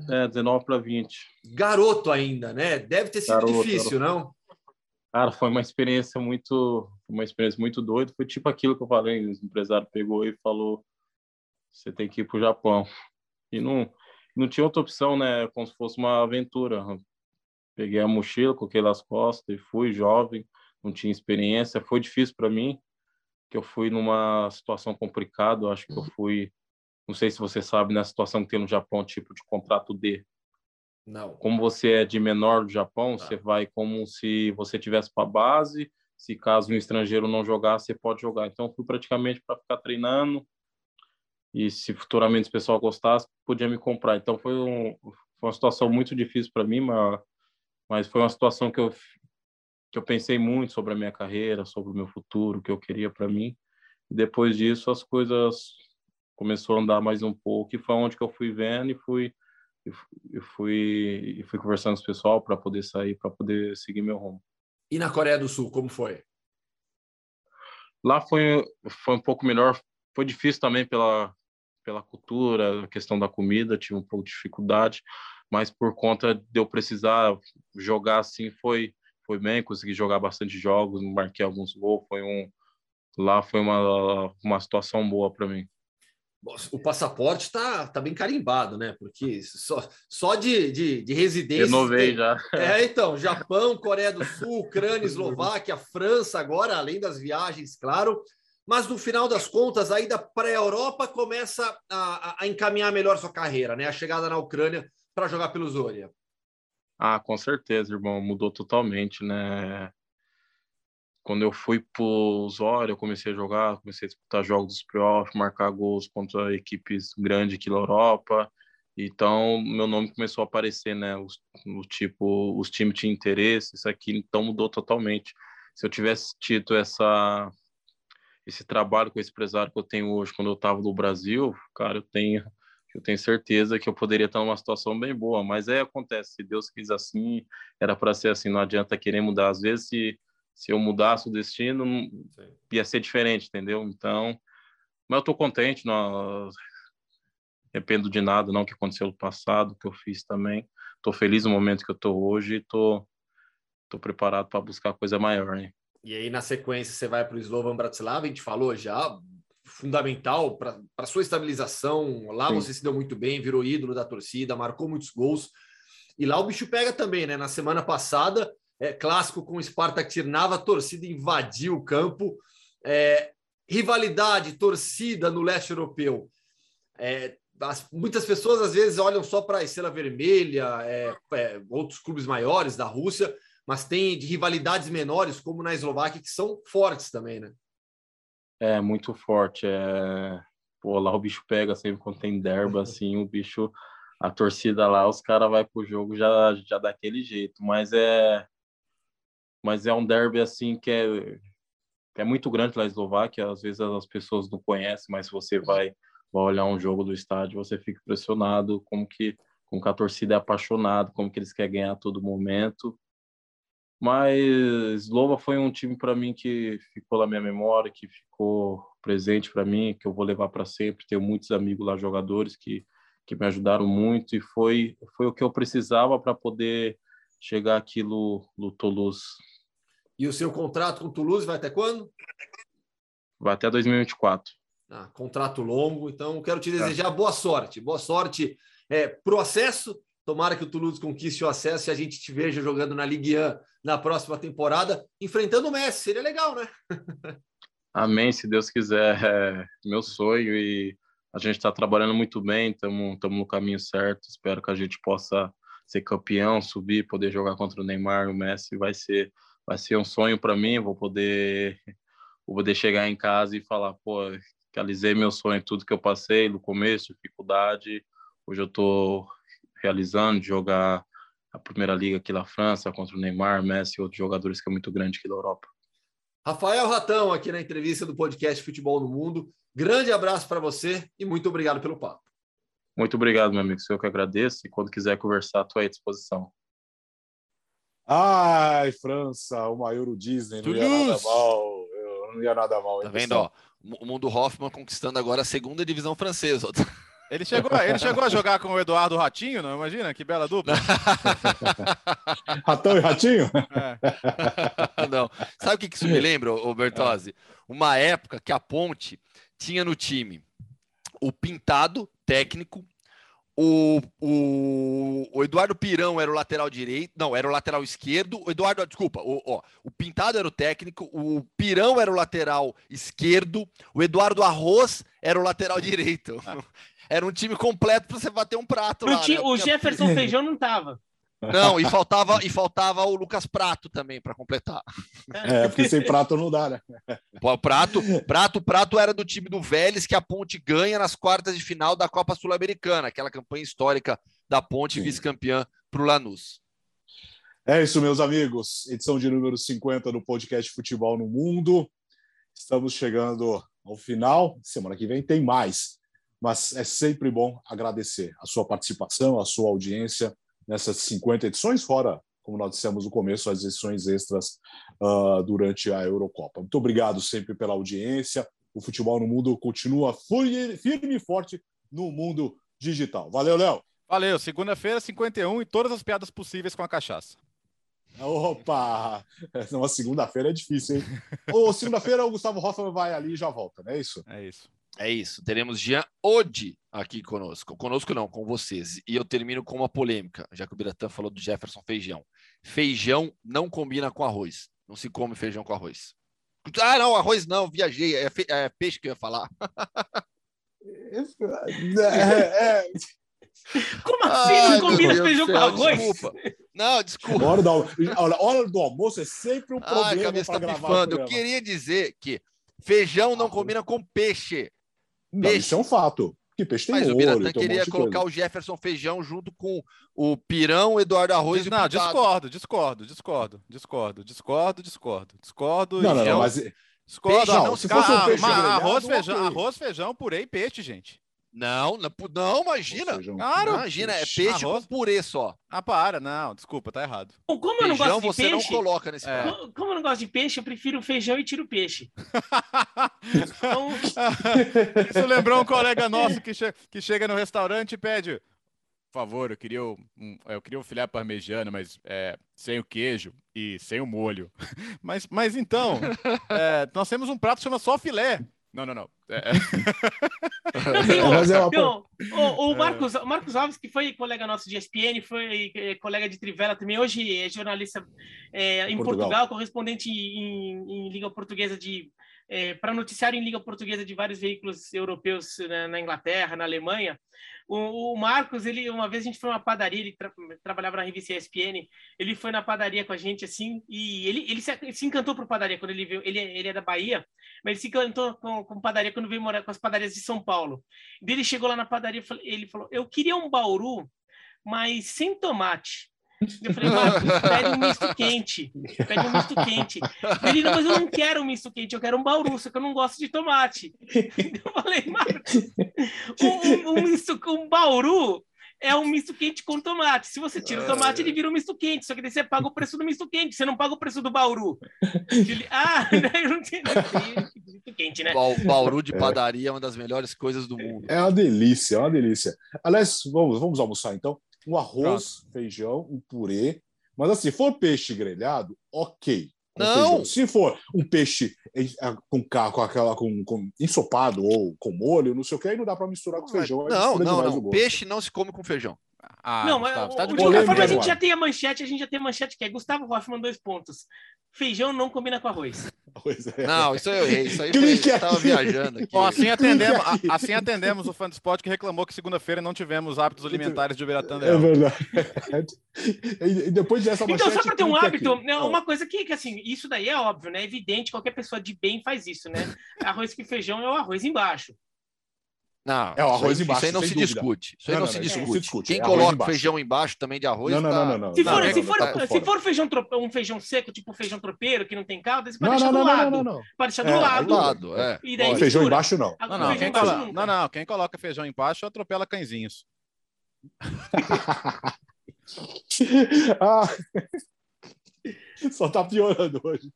É, é 19 para 20. Garoto ainda, né? Deve ter sido garoto, difícil, garoto. não? Cara, foi uma experiência muito, uma experiência muito doida. Foi tipo aquilo que eu falei, o empresário pegou e falou: você tem que ir para o Japão. E não, não tinha outra opção, né? Como se fosse uma aventura. Peguei a mochila, coloquei nas costas e fui jovem, não tinha experiência. Foi difícil para mim, que eu fui numa situação complicada. Eu acho que eu fui, não sei se você sabe, na situação que tem no Japão, tipo de contrato D. Não. Como você é de menor do Japão, tá. você vai como se você tivesse para base. Se caso um estrangeiro não jogar, você pode jogar. Então, fui praticamente para ficar treinando. E se futuramente o pessoal gostasse, podia me comprar. Então, foi, um, foi uma situação muito difícil para mim, mas mas foi uma situação que eu que eu pensei muito sobre a minha carreira, sobre o meu futuro, o que eu queria para mim. E depois disso as coisas começou a andar mais um pouco e foi onde que eu fui vendo e fui e fui e fui conversando com o pessoal para poder sair, para poder seguir meu rumo. E na Coreia do Sul, como foi? Lá foi foi um pouco melhor, foi difícil também pela pela cultura, a questão da comida, tive um pouco de dificuldade, mas por conta de eu precisar jogar assim foi foi bem, consegui jogar bastante jogos, marquei alguns gols, foi um lá foi uma uma situação boa para mim. O passaporte tá, tá bem carimbado, né? Porque só, só de, de, de residência. Renovei tem... já. É, então, Japão, Coreia do Sul, Ucrânia, Eslováquia, França, agora, além das viagens, claro. Mas no final das contas, a ida para a Europa começa a, a encaminhar melhor sua carreira, né? A chegada na Ucrânia para jogar pelo Zoria? Ah, com certeza, irmão, mudou totalmente, né? Quando eu fui pro Zória, eu comecei a jogar, comecei a disputar jogos dos playoffs, marcar gols contra equipes grandes aqui na Europa. Então, meu nome começou a aparecer, né? Os, o tipo, os times tinham interesse, isso aqui, então mudou totalmente. Se eu tivesse tido essa esse trabalho com esse empresário que eu tenho hoje, quando eu estava no Brasil, cara, eu tenho eu tenho certeza que eu poderia estar numa situação bem boa, mas é acontece, se Deus quis assim, era para ser assim, não adianta querer mudar. Às vezes, se, se eu mudasse o destino, ia ser diferente, entendeu? Então, mas eu tô contente, não arrependo de nada, não que aconteceu no passado, que eu fiz também. Tô feliz no momento que eu tô hoje e tô, tô preparado para buscar coisa maior, né? E aí, na sequência, você vai para o Slovan Bratislava, a gente falou já, fundamental para a sua estabilização. Lá Sim. você se deu muito bem, virou ídolo da torcida, marcou muitos gols. E lá o bicho pega também, né? Na semana passada, é, clássico com o Spartak Tirnava, a torcida invadiu o campo. É, rivalidade, torcida no leste europeu. É, as, muitas pessoas às vezes olham só para a Estrela Vermelha, é, é, outros clubes maiores da Rússia, mas tem de rivalidades menores, como na Eslováquia, que são fortes também, né? É, muito forte. É... Pô, lá o bicho pega sempre quando tem derba, assim, o bicho, a torcida lá, os caras vai pro jogo já, já daquele jeito, mas é mas é um derby assim que é, que é muito grande lá na Eslováquia, às vezes as pessoas não conhecem, mas se você vai, vai olhar um jogo do estádio, você fica impressionado como que, como que a torcida é apaixonada, como que eles querem ganhar a todo momento. Mas Slova foi um time para mim que ficou na minha memória, que ficou presente para mim, que eu vou levar para sempre. Tenho muitos amigos lá, jogadores que, que me ajudaram muito e foi foi o que eu precisava para poder chegar aqui no, no Toulouse. E o seu contrato com o Toulouse vai até quando? Vai até 2024. Ah, contrato longo, então quero te desejar boa sorte. Boa sorte é, para o acesso. Tomara que o Toulouse conquiste o acesso e a gente te veja jogando na Ligue 1 na próxima temporada, enfrentando o Messi. Seria legal, né? Amém, se Deus quiser. É meu sonho e a gente está trabalhando muito bem, estamos no caminho certo. Espero que a gente possa ser campeão, subir, poder jogar contra o Neymar, o Messi. Vai ser, vai ser um sonho para mim. Vou poder, vou poder chegar em casa e falar, pô, realizei meu sonho, tudo que eu passei no começo, dificuldade. Hoje eu estou realizando, jogar a primeira liga aqui na França contra o Neymar, Messi e outros jogadores que é muito grande aqui da Europa. Rafael Ratão, aqui na entrevista do podcast Futebol no Mundo. Grande abraço para você e muito obrigado pelo papo. Muito obrigado, meu amigo. Sou eu que agradeço e quando quiser conversar, estou à disposição. Ai, França, o maior Disney, não ia nada mal. Eu não ia nada mal. Tá vendo, ó? O mundo Hoffman conquistando agora a segunda divisão francesa. Ele chegou, ele chegou a jogar com o Eduardo Ratinho, não? Imagina, que bela dupla. Ratão e Ratinho? É. Não. Sabe o que isso me lembra, o Bertozzi? Uma época que a Ponte tinha no time o Pintado, técnico, o, o, o, Eduardo Pirão era o lateral direito, não, era o lateral esquerdo. O Eduardo, desculpa, o, ó, o Pintado era o técnico, o Pirão era o lateral esquerdo, o Eduardo Arroz era o lateral direito. Ah. Era um time completo para você bater um prato. Lá, né? O Jefferson Feijão não tava. Não, e faltava, e faltava o Lucas Prato também para completar. É, porque sem Prato não dá, né? Pô, prato, Prato, Prato era do time do Vélez que a Ponte ganha nas quartas de final da Copa Sul-Americana, aquela campanha histórica da Ponte vice-campeã para o Lanús. É isso, meus amigos. Edição de número 50 do podcast Futebol no Mundo. Estamos chegando ao final. Semana que vem tem mais. Mas é sempre bom agradecer a sua participação, a sua audiência nessas 50 edições, fora, como nós dissemos no começo, as edições extras uh, durante a Eurocopa. Muito obrigado sempre pela audiência. O futebol no mundo continua firme e forte no mundo digital. Valeu, Léo. Valeu. Segunda-feira, 51 e todas as piadas possíveis com a cachaça. Opa! Uma segunda-feira é difícil, hein? Ou segunda-feira o Gustavo Hoffman vai ali e já volta, não é isso? É isso. É isso. Teremos Jean Ode aqui conosco. Conosco não, com vocês. E eu termino com uma polêmica, já que o Biratã falou do Jefferson Feijão. Feijão não combina com arroz. Não se come feijão com arroz. Ah, não, arroz não, viajei. É, fe... é peixe que eu ia falar. é, é... Como assim não combina feijão com arroz? Desculpa. Não, desculpa. Hora do, hora, hora do almoço é sempre um problema. Ai, cabeça tá pifando. Eu queria dizer que feijão não combina com peixe. Não, peixe. isso é um fato. Que peixe tem Mas molho, o Biratã queria um colocar o Jefferson Feijão junto com o Pirão, o Eduardo Arroz Diz, e o Não, discordo, discordo, discordo, discordo, discordo, discordo, discordo. Não, não, não, mas... Discordo, peixe, não, se fosse um peixe arroz, feijão, arroz, feijão, purê e peixe, gente. Não, não, não imagina. Claro. Imagina, é peixe Arroz. com purê só. Ah, para, não, desculpa, tá errado. Bom, como feijão, eu não gosto de você peixe, não coloca nesse é. Como, como eu não gosto de peixe, eu prefiro feijão e tiro peixe. então... Isso lembrou um colega nosso que, che que chega no restaurante e pede por favor, eu queria um, eu queria um filé parmegiano, mas é, sem o queijo e sem o molho. mas, mas então, é, nós temos um prato que chama só filé. Não, não, não. É. o, o, Marcos, o Marcos Alves, que foi colega nosso de ESPN, foi é, colega de Trivela também, hoje é jornalista é, em Portugal, Portugal correspondente em, em língua portuguesa de é, para noticiário em língua portuguesa de vários veículos europeus na, na Inglaterra, na Alemanha. O, o, Marcos, ele uma vez a gente foi numa padaria, ele tra trabalhava na revista ESPN, ele foi na padaria com a gente assim, e ele, ele se, se encantou por padaria quando ele viu, ele, ele é da Bahia, mas ele se encantou com, com padaria quando veio morar com as padarias de São Paulo. Ele chegou lá na padaria, ele falou: "Eu queria um bauru, mas sem tomate". Eu falei, Marcos, pede um misto quente. Pede um misto quente. Ele, não, mas eu não quero um misto quente, eu quero um bauru, só que eu não gosto de tomate. Eu falei, Marcos, um, um, um misto com bauru é um misto quente com tomate. Se você tira o tomate, ele vira um misto quente. Só que daí você paga o preço do misto quente, você não paga o preço do bauru. Ele, ah, eu não tenho misto quente, né? O bauru de padaria é. é uma das melhores coisas do mundo. É uma delícia, é uma delícia. Aliás, vamos, vamos almoçar então um arroz, Pronto. feijão, um purê. Mas assim, se for peixe grelhado, ok. Não. Se for um peixe com, com aquela com, com, ensopado ou com molho, não sei o que, aí não dá para misturar com feijão. Não, não, não. Peixe não se come com feijão. Ah, não, mas tá de qualquer forma a gente já tem a manchete, a gente já tem a manchete que é Gustavo Hoffman, dois pontos. Feijão não combina com arroz. É. Não, isso eu errei. Isso aí foi, eu estava viajando aqui. Bom, assim, atendemos, assim atendemos o fã do esporte que reclamou que segunda-feira não tivemos hábitos alimentares de Ubiratã. É verdade. e depois dessa Então, só para ter um hábito, né, uma coisa que, que, assim, isso daí é óbvio, né? É evidente, qualquer pessoa de bem faz isso, né? Arroz com feijão é o arroz embaixo. Não, é o arroz isso, embaixo. Isso aí não se dúvida. discute. Isso aí não, não, não, se, discute. se, discute. Quem é coloca embaixo. feijão embaixo também de arroz. Não, não, tá... não, não, Se for, se for, tá se for feijão, um feijão seco, tipo feijão tropeiro, que não tem caldo, você pode deixar do lado. Não, não, Pode deixar do lado. lado é. E daí feijão embaixo, não. Não, não, quem coloca, não, não. Quem coloca feijão embaixo atropela cãezinhos. ah. Só tá piorando hoje.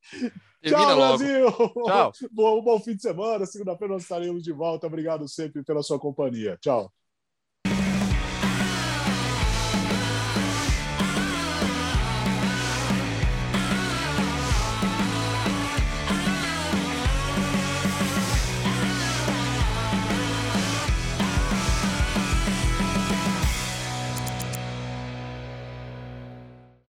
Termina Tchau, logo. Brasil! Tchau. Bom, bom fim de semana. Segunda-feira nós estaremos de volta. Obrigado sempre pela sua companhia. Tchau.